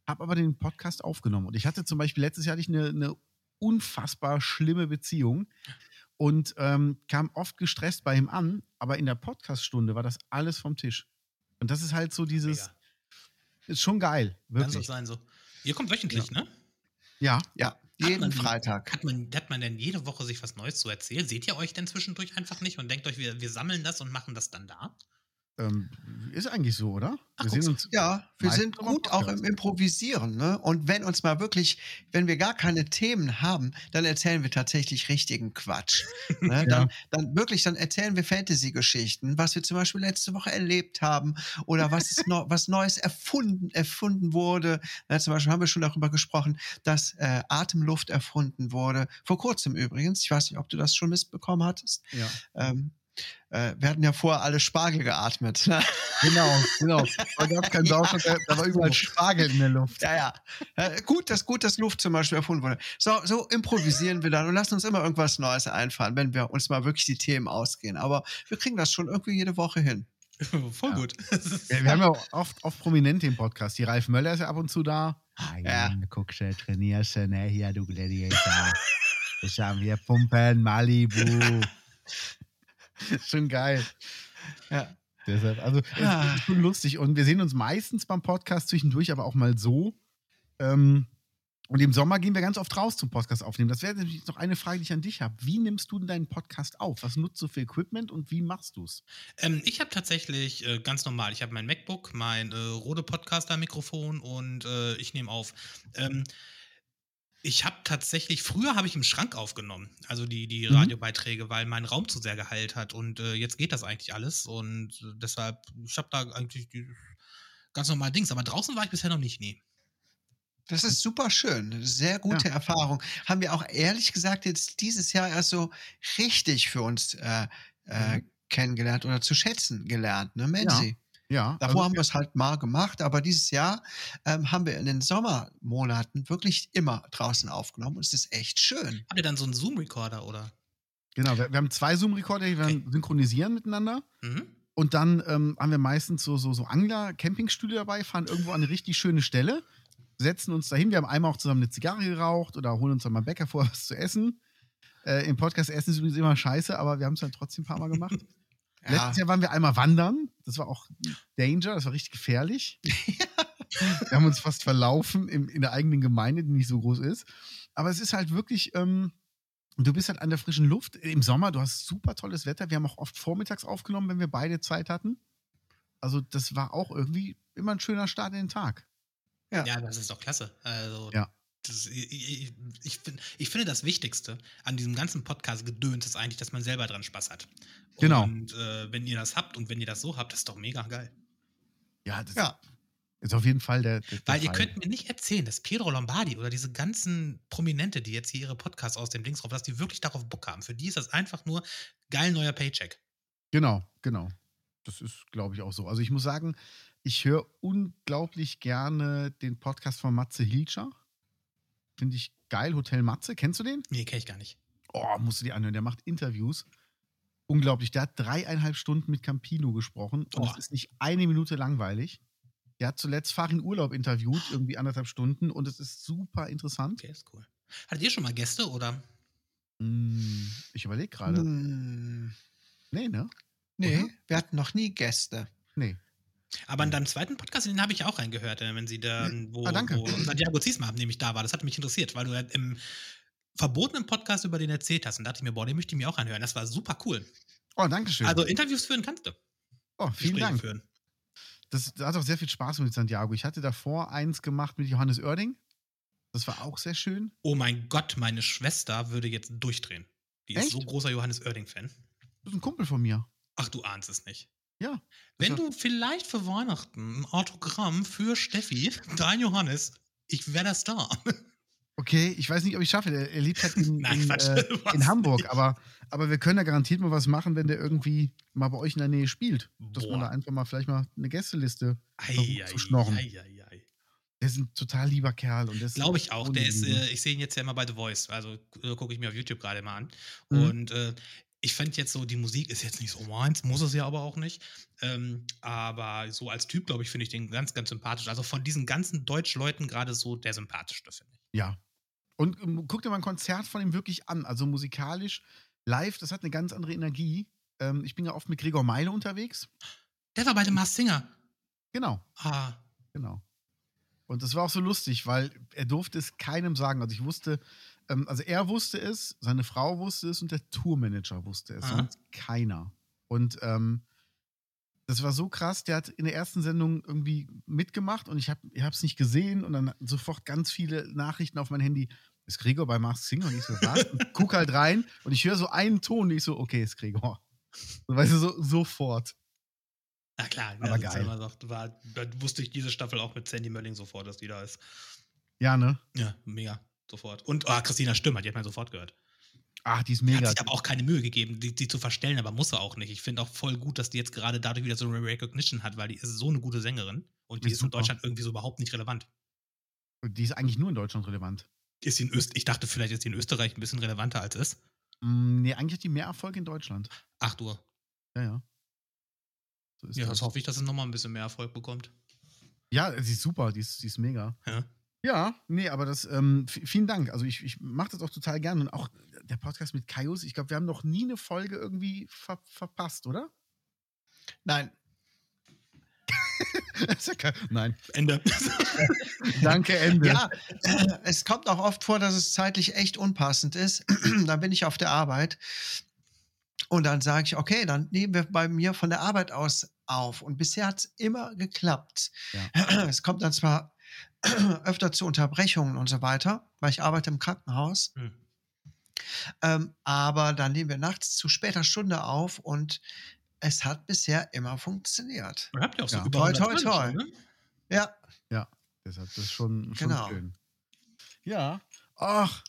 habe aber den Podcast aufgenommen. Und ich hatte zum Beispiel, letztes Jahr hatte ich eine, eine unfassbar schlimme Beziehung und ähm, kam oft gestresst bei ihm an, aber in der Podcaststunde war das alles vom Tisch. Und das ist halt so dieses, Mega. ist schon geil, Kann so wirklich. sein so. Ihr kommt wöchentlich, ne? Ja, Ja, jeden die- Freitag. Hat man, hat man denn jede Woche sich was Neues zu erzählen? Seht ihr euch denn zwischendurch einfach nicht und denkt euch, wir, wir sammeln das und machen das dann da? Ähm, ist eigentlich so, oder? Ach, wir. Ja, wir sind gut auch im Improvisieren. Ne? Und wenn uns mal wirklich, wenn wir gar keine Themen haben, dann erzählen wir tatsächlich richtigen Quatsch. Ne? dann, dann wirklich, dann erzählen wir Fantasy-Geschichten, was wir zum Beispiel letzte Woche erlebt haben oder was, ist no, was Neues erfunden, erfunden wurde. Ne? Zum Beispiel haben wir schon darüber gesprochen, dass äh, Atemluft erfunden wurde. Vor kurzem übrigens. Ich weiß nicht, ob du das schon mitbekommen hattest. Ja. Ähm, äh, wir hatten ja vorher alle Spargel geatmet. Ne? Genau, genau. Da gab es keinen Sauerstoff, da, da war überall Spargel in der Luft. Ja, ja. Äh, gut, dass gut, dass Luft zum Beispiel erfunden wurde. So, so improvisieren wir dann und lassen uns immer irgendwas Neues einfallen, wenn wir uns mal wirklich die Themen ausgehen. Aber wir kriegen das schon irgendwie jede Woche hin. Voll Ja. gut. Wir, wir haben ja auch oft, oft Prominente im Podcast. Die Ralf Möller ist ja ab und zu da. Ah, Ja. guckst du, trainierst du, ne? Hier, du Gladiator. Das haben wir Pumpen, Malibu. schon geil. Ja. Deshalb, also, Ah. es ist schon lustig. Und wir sehen uns meistens beim Podcast zwischendurch, aber auch mal so. Ähm, Und im Sommer gehen wir ganz oft raus zum Podcast aufnehmen. Das wäre nämlich noch eine Frage, die ich an dich habe. Wie nimmst du denn deinen Podcast auf? Was nutzt du für Equipment und wie machst du es? Ähm, ich habe tatsächlich äh, ganz normal, ich habe mein MacBook, mein äh, Rode Podcaster-Mikrofon und äh, ich nehme auf. Ähm, ich habe tatsächlich, früher habe ich im Schrank aufgenommen, also die, die Mhm. Radiobeiträge, weil mein Raum zu sehr geheilt hat und äh, jetzt geht das eigentlich alles und äh, deshalb, ich habe da eigentlich die ganz normal Dings, aber draußen war ich bisher noch nicht, nie. Das ist super schön. Eine Sehr gute Erfahrung. Haben wir auch ehrlich gesagt jetzt dieses Jahr erst so richtig für uns äh, äh, Mhm. kennengelernt oder zu schätzen gelernt, ne, Menzi? Ja, Davor also, haben wir es halt mal gemacht, aber dieses Jahr ähm, haben wir in den Sommermonaten wirklich immer draußen aufgenommen und es ist echt schön. Habt ihr dann so einen Zoom-Recorder oder? genau. Wir, wir haben zwei Zoom-Recorder, die wir Okay. synchronisieren miteinander. Mhm. Und dann ähm, haben wir meistens so, so, so Angler-Campingstühle dabei, fahren irgendwo an eine richtig schöne Stelle, setzen uns dahin. Wir haben einmal auch zusammen eine Zigarre geraucht oder holen uns dann mal Bäcker vor, was zu essen. Äh, Im Podcast essen ist übrigens immer scheiße, aber wir haben es dann trotzdem ein paar Mal gemacht. Ja, Letztes Jahr waren wir einmal wandern. Das war auch Danger, das war richtig gefährlich. wir haben uns fast verlaufen im, in der eigenen Gemeinde, die nicht so groß ist. Aber es ist halt wirklich, ähm, du bist halt an der frischen Luft. Im Sommer, du hast super tolles Wetter. Wir haben auch oft vormittags aufgenommen, wenn wir beide Zeit hatten. Also, das war auch irgendwie immer ein schöner Start in den Tag. Ja. Ja, das ist doch klasse. Also, Ja. Das, ich, ich, find, ich finde, das Wichtigste an diesem ganzen Podcast-Gedöns ist eigentlich, dass man selber dran Spaß hat. Genau. Und äh, wenn ihr das habt und wenn ihr das so habt, das ist doch mega geil. Ja, das Ja. ist auf jeden Fall der. der Weil der ihr könnt mir nicht erzählen, dass Pedro Lombardi oder diese ganzen Prominente, die jetzt hier ihre Podcasts aus dem Dings drauf, dass die wirklich darauf Bock haben. Für die ist das einfach nur geil neuer Paycheck. Genau, genau. Das ist, glaube ich, auch so. Also ich muss sagen, ich höre unglaublich gerne den Podcast von Matze Hilscher. Finde ich geil. Hotel Matze. Kennst du den? Nee, kenne ich gar nicht. Oh, musst du dir anhören. Der macht Interviews. Unglaublich. Der hat dreieinhalb Stunden mit Campino gesprochen und Oh. es ist nicht eine Minute langweilig. Der hat zuletzt Farin Urlaub interviewt, irgendwie anderthalb Stunden und es ist super interessant. Okay, ist cool. Hattet ihr schon mal Gäste oder? Hm, ich überlege gerade. Hm, Nee, ne? nee, Oder? wir hatten noch nie Gäste. Nee. Aber in deinem zweiten Podcast, den habe ich auch reingehört, äh, wenn sie da, wo, Ah, danke. wo Santiago Ziesma nämlich da war. Das hat mich interessiert, weil du im verbotenen Podcast über den erzählt hast. Und dachte ich mir, boah, den möchte ich mir auch anhören. Das war super cool. Oh, danke schön. Also Interviews führen kannst du. oh, vielen Gespräche Dank. Führen. Das, das hat auch sehr viel Spaß mit Santiago. Ich hatte davor eins gemacht mit Johannes Oerding. Das war auch sehr schön. Oh mein Gott, meine Schwester würde jetzt durchdrehen. Die ist Echt? so großer Johannes Oerding-Fan. Das ist ein Kumpel von mir. Ach, du ahnst es nicht. Ja. Wenn Also- du vielleicht für Weihnachten ein Autogramm für Steffi, dein Johannes, ich wäre das da. Okay, ich weiß nicht, ob ich schaffe. Er, er lebt halt in, Nein, in, äh, in Hamburg, nicht. aber, aber wir können da garantiert mal was machen, wenn der irgendwie mal bei euch in der Nähe spielt. Dass man Boah. da einfach mal vielleicht mal eine Gästeliste. Ei, zu schnorren. ei, ei, ei. Der ist ein total lieber Kerl. und Glaube ich auch. Der ist, äh, ich sehe ihn jetzt ja immer bei The Voice. Also äh, gucke ich mir auf YouTube gerade mal an. Mhm. Und äh, ich fand jetzt so, die Musik ist jetzt nicht so meins, muss es ja aber auch nicht. Ähm, aber so als Typ, glaube ich, finde ich den ganz, ganz sympathisch. Also von diesen ganzen Deutschleuten gerade so der sympathischste, finde ich. Ja. Und ähm, guck dir mal ein Konzert von ihm wirklich an. Also musikalisch, live, das hat eine ganz andere Energie. Ähm, ich bin ja oft mit Gregor Meile unterwegs. Der war bei dem Mars Singer. Genau. Ah, Genau. Und das war auch so lustig, weil er durfte es keinem sagen. Also ich wusste, ähm, also er wusste es, seine Frau wusste es und der Tourmanager wusste es, Aha. sonst keiner. Und ähm, das war so krass, der hat in der ersten Sendung irgendwie mitgemacht und ich habe es nicht gesehen und dann sofort ganz viele Nachrichten auf mein Handy. Ist Gregor bei Mask Singer? Und ich so, was? Und guck halt rein und ich höre so einen Ton und ich so, okay, ist Gregor. So, weißt du, so, sofort. na klar. Aber ist geil. so, war, da wusste ich diese Staffel auch mit Sandy Mölling sofort, dass die da ist. Ja, ne? Ja, mega. Sofort. Und ah, Christina Stimmer, die hat man sofort gehört. Ach, die ist Die mega. hat sich aber auch keine Mühe gegeben, die, die zu verstellen, aber muss er auch nicht. Ich finde auch voll gut, dass die jetzt gerade dadurch wieder so eine Recognition hat, weil die ist so eine gute Sängerin und die Ist ist in. Deutschland irgendwie so überhaupt nicht relevant. Die ist eigentlich nur in Deutschland relevant. Ist in Öst ich dachte, vielleicht ist sie in Österreich ein bisschen relevanter als ist. Mm, nee, eigentlich hat die mehr Erfolg in Deutschland. Ach du. Ja, ja. So Ja, das. das hoffe ich, dass es nochmal ein bisschen mehr Erfolg bekommt. Ja, sie ist super, die ist, die ist mega. Ja. Ja, nee, aber das, ähm, vielen Dank. Also ich, ich mache das auch total gern. Und auch der Podcast mit Kaius, ich glaube, wir haben noch nie eine Folge irgendwie ver verpasst, oder? Nein. Ja Nein. Ende. Danke, Ende. Ja, äh, es kommt auch oft vor, dass es zeitlich echt unpassend ist. dann bin ich auf der Arbeit und dann sage ich, okay, dann nehmen wir bei mir von der Arbeit aus auf. Und bisher hat es immer geklappt. Es kommt dann zwar öfter zu Unterbrechungen und so weiter, weil ich arbeite im Krankenhaus. Hm. Ähm, aber dann nehmen wir nachts zu später Stunde auf und es hat bisher immer funktioniert. Ihr habt ja auch so Ja. über Toi, 100 toi, Folgen toi. schon, ne? Ja, Deshalb, das ist schon, schon Genau. schön. Ja. Ach,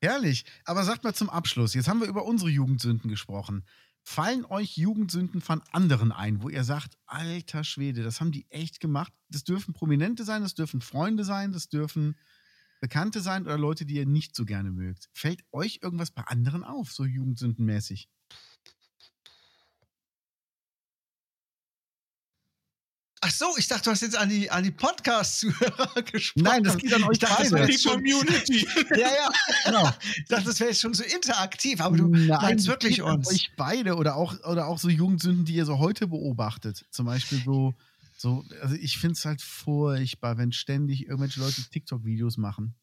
herrlich. Aber sagt mal zum Abschluss, jetzt haben wir über unsere Jugendsünden gesprochen. Fallen euch Jugendsünden von anderen ein, wo ihr sagt, alter Schwede, das haben die echt gemacht? Das dürfen Prominente sein, das dürfen Freunde sein, das dürfen Bekannte sein oder Leute, die ihr nicht so gerne mögt. Fällt euch irgendwas bei anderen auf, so jugendsündenmäßig? Ach so, ich dachte, du hast jetzt an die, an die Podcast-Zuhörer gesprochen. Nein, das geht an euch ich dachte, das beide. wäre Die Community. ja, ja. Genau. Ich dachte, das wäre jetzt schon so interaktiv, aber du meinst es wirklich geht an uns. Euch beide oder auch, oder auch so Jugendsünden, die ihr so heute beobachtet. Zum Beispiel so, so also ich finde es halt furchtbar, wenn ständig irgendwelche Leute TikTok-Videos machen.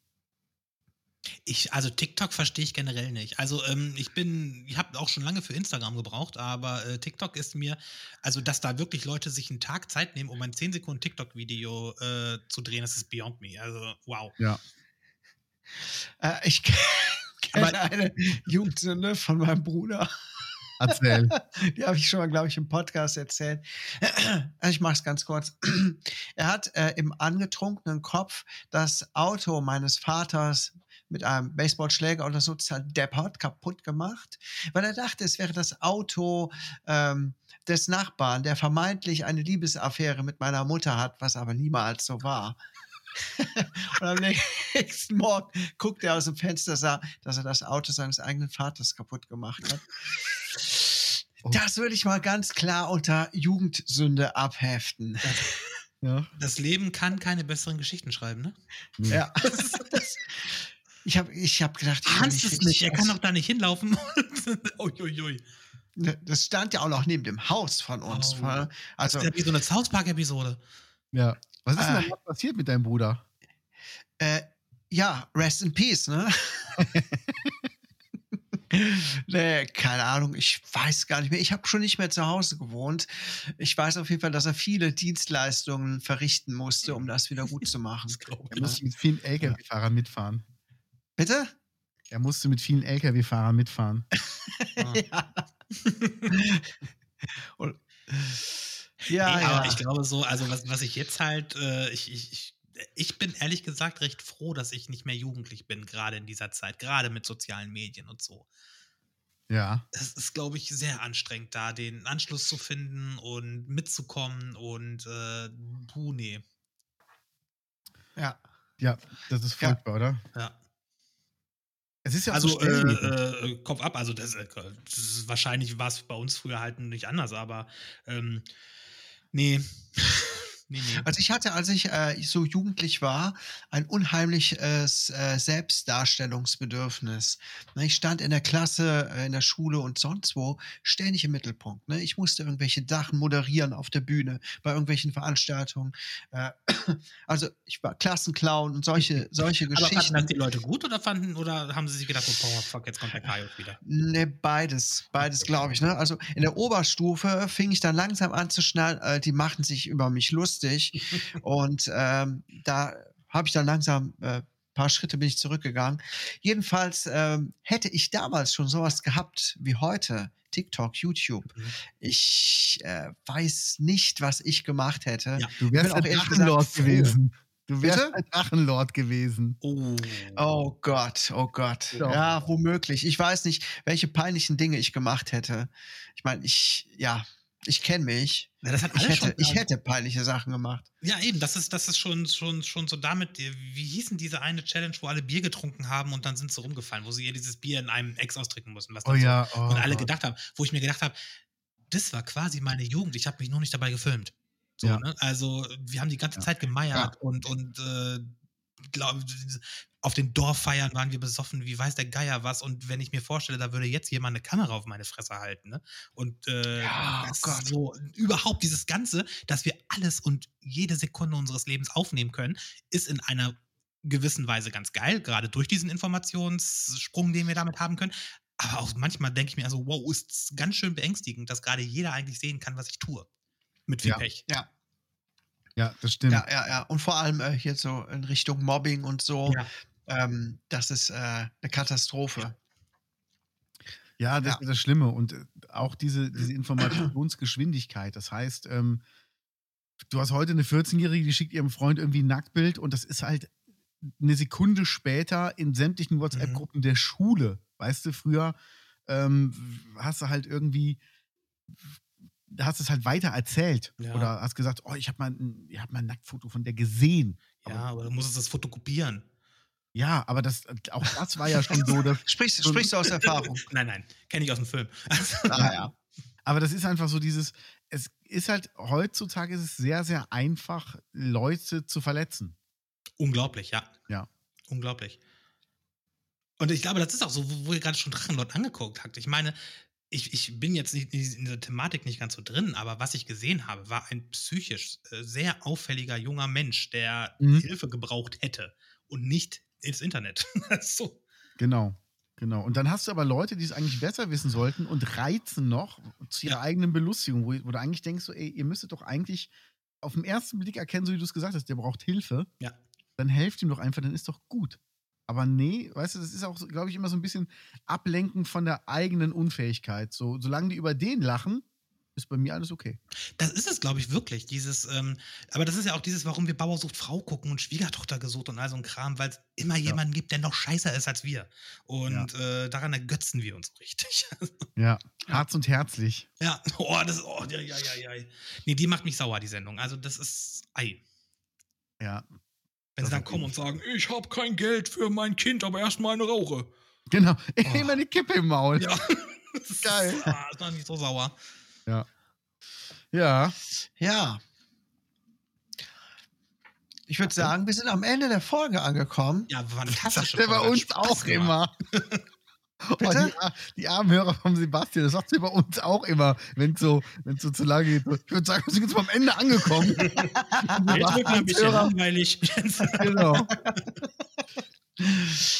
Ich, also TikTok verstehe ich generell nicht. Also ähm, ich bin, ich habe auch schon lange für Instagram gebraucht, aber äh, TikTok ist mir, also dass da wirklich Leute sich einen Tag Zeit nehmen, um ein 10 Sekunden TikTok-Video äh, zu drehen, das ist beyond me. Also wow. Ja. Äh, ich kenne eine Jugendsünde von meinem Bruder. Erzähl. Die habe ich schon mal, glaube ich, im Podcast erzählt. Ich mache es ganz kurz. Er hat äh, im angetrunkenen Kopf das Auto meines Vaters mit einem Baseballschläger oder so zerdeppert, kaputt gemacht, weil er dachte, es wäre das Auto ähm, des Nachbarn, der vermeintlich eine Liebesaffäre mit meiner Mutter hat, was aber niemals so war. Und am nächsten Morgen guckt er aus dem Fenster, sah, dass er das Auto seines eigenen Vaters kaputt gemacht hat. Das würde ich mal ganz klar unter Jugendsünde abheften. Ja. Das Leben kann keine besseren Geschichten schreiben, ne? Ja. Ich habe ich hab gedacht, ich Hans es nicht, er kann doch da nicht hinlaufen. Uiuiui. Das stand ja auch noch neben dem Haus von uns. Oh. wa? Das Also, ist ja wie so eine South Park-Episode. ja. Was ist denn da überhaupt passiert mit deinem Bruder? äh, ja, rest in peace, ne? nee, keine Ahnung, ich weiß gar nicht mehr. Ich habe schon nicht mehr zu Hause gewohnt. Ich weiß auf jeden Fall, dass er viele Dienstleistungen verrichten musste, um das wieder gut zu machen. Er ich. musste mit vielen LKW-Fahrern mitfahren. Bitte? Er musste mit vielen LKW-Fahrern mitfahren. ja. Und, ja, nee, ja. aber ich glaube so, also was, was ich jetzt halt, äh, ich, ich, ich, bin ehrlich gesagt recht froh, dass ich nicht mehr jugendlich bin, gerade in dieser Zeit, gerade mit sozialen Medien und so. Ja. Es ist, glaube ich, sehr anstrengend, da den Anschluss zu finden und mitzukommen und äh, puh, nee. ja. Ja, das ist Ja. furchtbar, oder? Ja. Es ist ja auch Also so äh, äh, Kopf ab, also das, äh, das ist, wahrscheinlich war es bei uns früher halt nicht anders, aber ähm, nee. nee, nee. Also ich hatte, als ich äh, so jugendlich war, ein unheimliches äh, Selbstdarstellungsbedürfnis. Ne, Ich stand in der Klasse, äh, in der Schule und sonst wo ständig im Mittelpunkt. Ne? Ich musste irgendwelche Sachen moderieren auf der Bühne, bei irgendwelchen Veranstaltungen. Äh, also ich war Klassenclown und solche, solche Aber fanden Geschichten. das die Leute gut oder fanden oder haben sie sich gedacht, oh fuck, jetzt kommt der Kajo wieder? Ne, beides, beides glaube ich. Ne? Also in der Oberstufe fing ich dann langsam an zu schnallen, äh, die machten sich über mich lustig. Und ähm, da habe ich dann langsam äh, paar Schritte bin ich zurückgegangen. Jedenfalls ähm, hätte ich damals schon sowas gehabt wie heute. TikTok, YouTube. Mhm. Ich äh, weiß nicht, was ich gemacht hätte. Ja. Du wärst auch Drachenlord gewesen. Du wärst Bitte? ein Drachenlord gewesen. Oh. Oh Gott, oh Gott. Ja. Ja, womöglich. Ich weiß nicht, welche peinlichen Dinge ich gemacht hätte. Ich meine, ich, ja, ich kenne mich. Na, das hat Ich hätte, ich hätte peinliche Sachen gemacht. Ja, eben, das ist, das ist schon, schon, schon so damit, äh, wie hießen diese eine Challenge, wo alle Bier getrunken haben und dann sind sie rumgefallen, wo sie ihr dieses Bier in einem Ex austrinken mussten, was Oh so ja. Oh und alle gedacht haben, wo ich mir gedacht habe, das war quasi meine Jugend, ich habe mich nur nicht dabei gefilmt. So, Ja. ne? Also, wir haben die ganze Ja. Zeit gemeiert und, und äh, glaub, auf den Dorffeiern waren wir besoffen, wie weiß der Geier was. Und wenn ich mir vorstelle, da würde jetzt jemand eine Kamera auf meine Fresse halten, ne? Und äh, Ja, oh Gott. so überhaupt dieses Ganze, dass wir alles und jede Sekunde unseres Lebens aufnehmen können, ist in einer gewissen Weise ganz geil, gerade durch diesen Informationssprung, den wir damit haben können. Aber auch manchmal denke ich mir, also, wow, ist ganz schön beängstigend, dass gerade jeder eigentlich sehen kann, was ich tue. Mit viel Ja. Pech. Ja, Ja, das stimmt. ja, ja, ja. Und vor allem äh, hier so in Richtung Mobbing und so. Ja. Ähm, das ist äh, eine Katastrophe. Ja, das Ja. ist das Schlimme. Und äh, auch diese, diese Informationsgeschwindigkeit. Das heißt, ähm, du hast heute eine 14-Jährige, die schickt ihrem Freund irgendwie ein Nacktbild und das ist halt eine Sekunde später in sämtlichen Mhm. WhatsApp-Gruppen der Schule. Weißt du, früher ähm, hast du halt irgendwie, hast es halt weiter erzählt. Ja. Oder hast gesagt, oh, ich habe mal, ein- ich hab mal ein Nacktfoto von der gesehen. Ja, aber du musst das fotokopieren. Ja, aber das, auch das war ja schon so, Sprichst, sprichst du aus Erfahrung? Nein, nein, kenne ich aus dem Film. ah, ja. Aber das ist einfach so dieses, es ist halt, heutzutage ist es sehr, sehr einfach, Leute zu verletzen. Unglaublich, ja. Ja. Unglaublich. Und ich glaube, das ist auch so, wo, wo ihr gerade schon Drachenlord angeguckt habt. Ich meine, ich, ich bin jetzt nicht in dieser Thematik nicht ganz so drin, aber was ich gesehen habe, war ein psychisch äh, sehr auffälliger junger Mensch, der Mhm. Hilfe gebraucht hätte und nicht ins Internet. so. Genau. Genau. Und dann hast du aber Leute, die es eigentlich besser wissen sollten und reizen noch zu ihrer Ja. eigenen Belustigung, wo, wo du eigentlich denkst, so, ey, ihr müsstet doch eigentlich auf den ersten Blick erkennen, so wie du es gesagt hast, der braucht Hilfe. Ja. Dann helft ihm doch einfach, dann ist doch gut. Aber nee, weißt du, das ist auch, glaube ich, immer so ein bisschen Ablenken von der eigenen Unfähigkeit. So, solange die über den lachen, ist bei mir alles okay. Das ist es, glaube ich, wirklich. Dieses, ähm, aber das ist ja auch dieses, warum wir Bauer sucht Frau gucken und Schwiegertochter gesucht und all so ein Kram, weil es immer jemanden gibt, der noch scheißer ist als wir. Und äh, daran ergötzen wir uns richtig. Ja. Herz und herzlich. ja, oh, das oh, ja, ja, ja, ja. Nee, die macht mich sauer, die Sendung. Also, das ist Ei. Ja. Wenn Das sie dann kommen und sagen, ich habe kein Geld für mein Kind, aber erstmal eine Rauche. Genau. Oh. Immer eine Kippe im Maul. Ja. Das ist, Geil. Ah, ist noch nicht so sauer. Ja. Ja. Ich würde sagen, wir sind am Ende der Folge angekommen. Ja, eine Das er bei uns Spaß auch gemacht. immer. Oh, Bitte? die, die armen Hörer vom Sebastian, das sagt er bei uns auch immer, wenn es so, wenn's so zu lange geht. Ich würde sagen, wir sind jetzt mal am Ende angekommen. Jetzt wird mir ein bisschen langweilig. genau.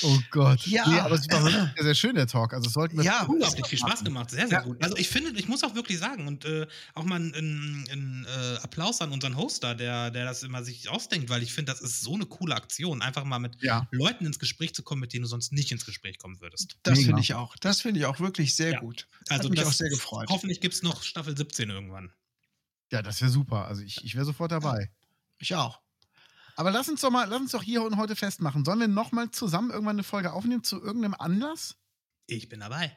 Oh Gott. Ja. Nee, aber es war wirklich sehr, sehr schön, der Talk. Also, es sollten wir Ja. unglaublich viel Spaß gemacht, sehr, sehr Ja. gut. Also ich finde, ich muss auch wirklich sagen und äh, auch mal einen einen, äh, Applaus an unseren Hoster, der, der das immer sich ausdenkt, weil ich finde, das ist so eine coole Aktion, einfach mal mit Ja. Leuten ins Gespräch zu kommen, mit denen du sonst nicht ins Gespräch kommen würdest. Das finde ich auch. Das finde ich auch wirklich sehr Ja. gut. Also Hat mich das, auch sehr gefreut. Hoffentlich gibt es noch Staffel 17 irgendwann. Ja, das wäre super. Also, ich, ich wäre sofort dabei. Ich auch. Aber lass uns doch mal, lass uns doch hier und heute festmachen. Sollen wir nochmal zusammen irgendwann eine Folge aufnehmen zu irgendeinem Anlass? Ich bin dabei.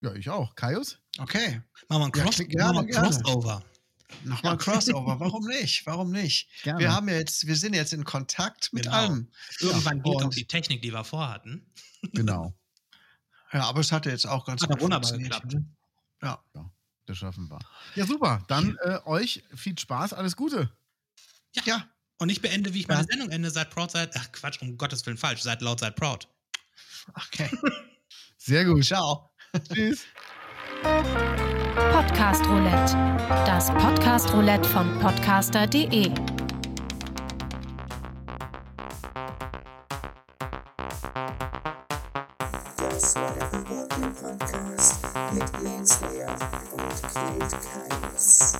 Ja, ich auch. Kaius? Okay. Machen wir ein, Ja, Cross machen wir ein. Crossover. Nochmal ein Crossover. Warum nicht? Warum nicht? Gerne. Wir haben jetzt, wir sind jetzt in Kontakt mit Genau. allem. Irgendwann geht und- auch die Technik, die wir vorhatten. genau. Ja, aber es hat ja jetzt auch ganz Hat gut ja wunderbar funktioniert. geklappt. Ja. Das schaffen wir. Ja, super. Dann äh, euch viel Spaß, alles Gute. Ja. Und ich beende, wie ich meine Ja. Sendung ende, seid proud, seid, ach Quatsch, um Gottes Willen falsch, seid laut, seid proud. Okay. Sehr gut. Ciao. Tschüss. Podcast Roulette. Das Podcast Roulette von podcaster.de. Das war der Reporting Podcast mit Jens Lehr und Kate Keines.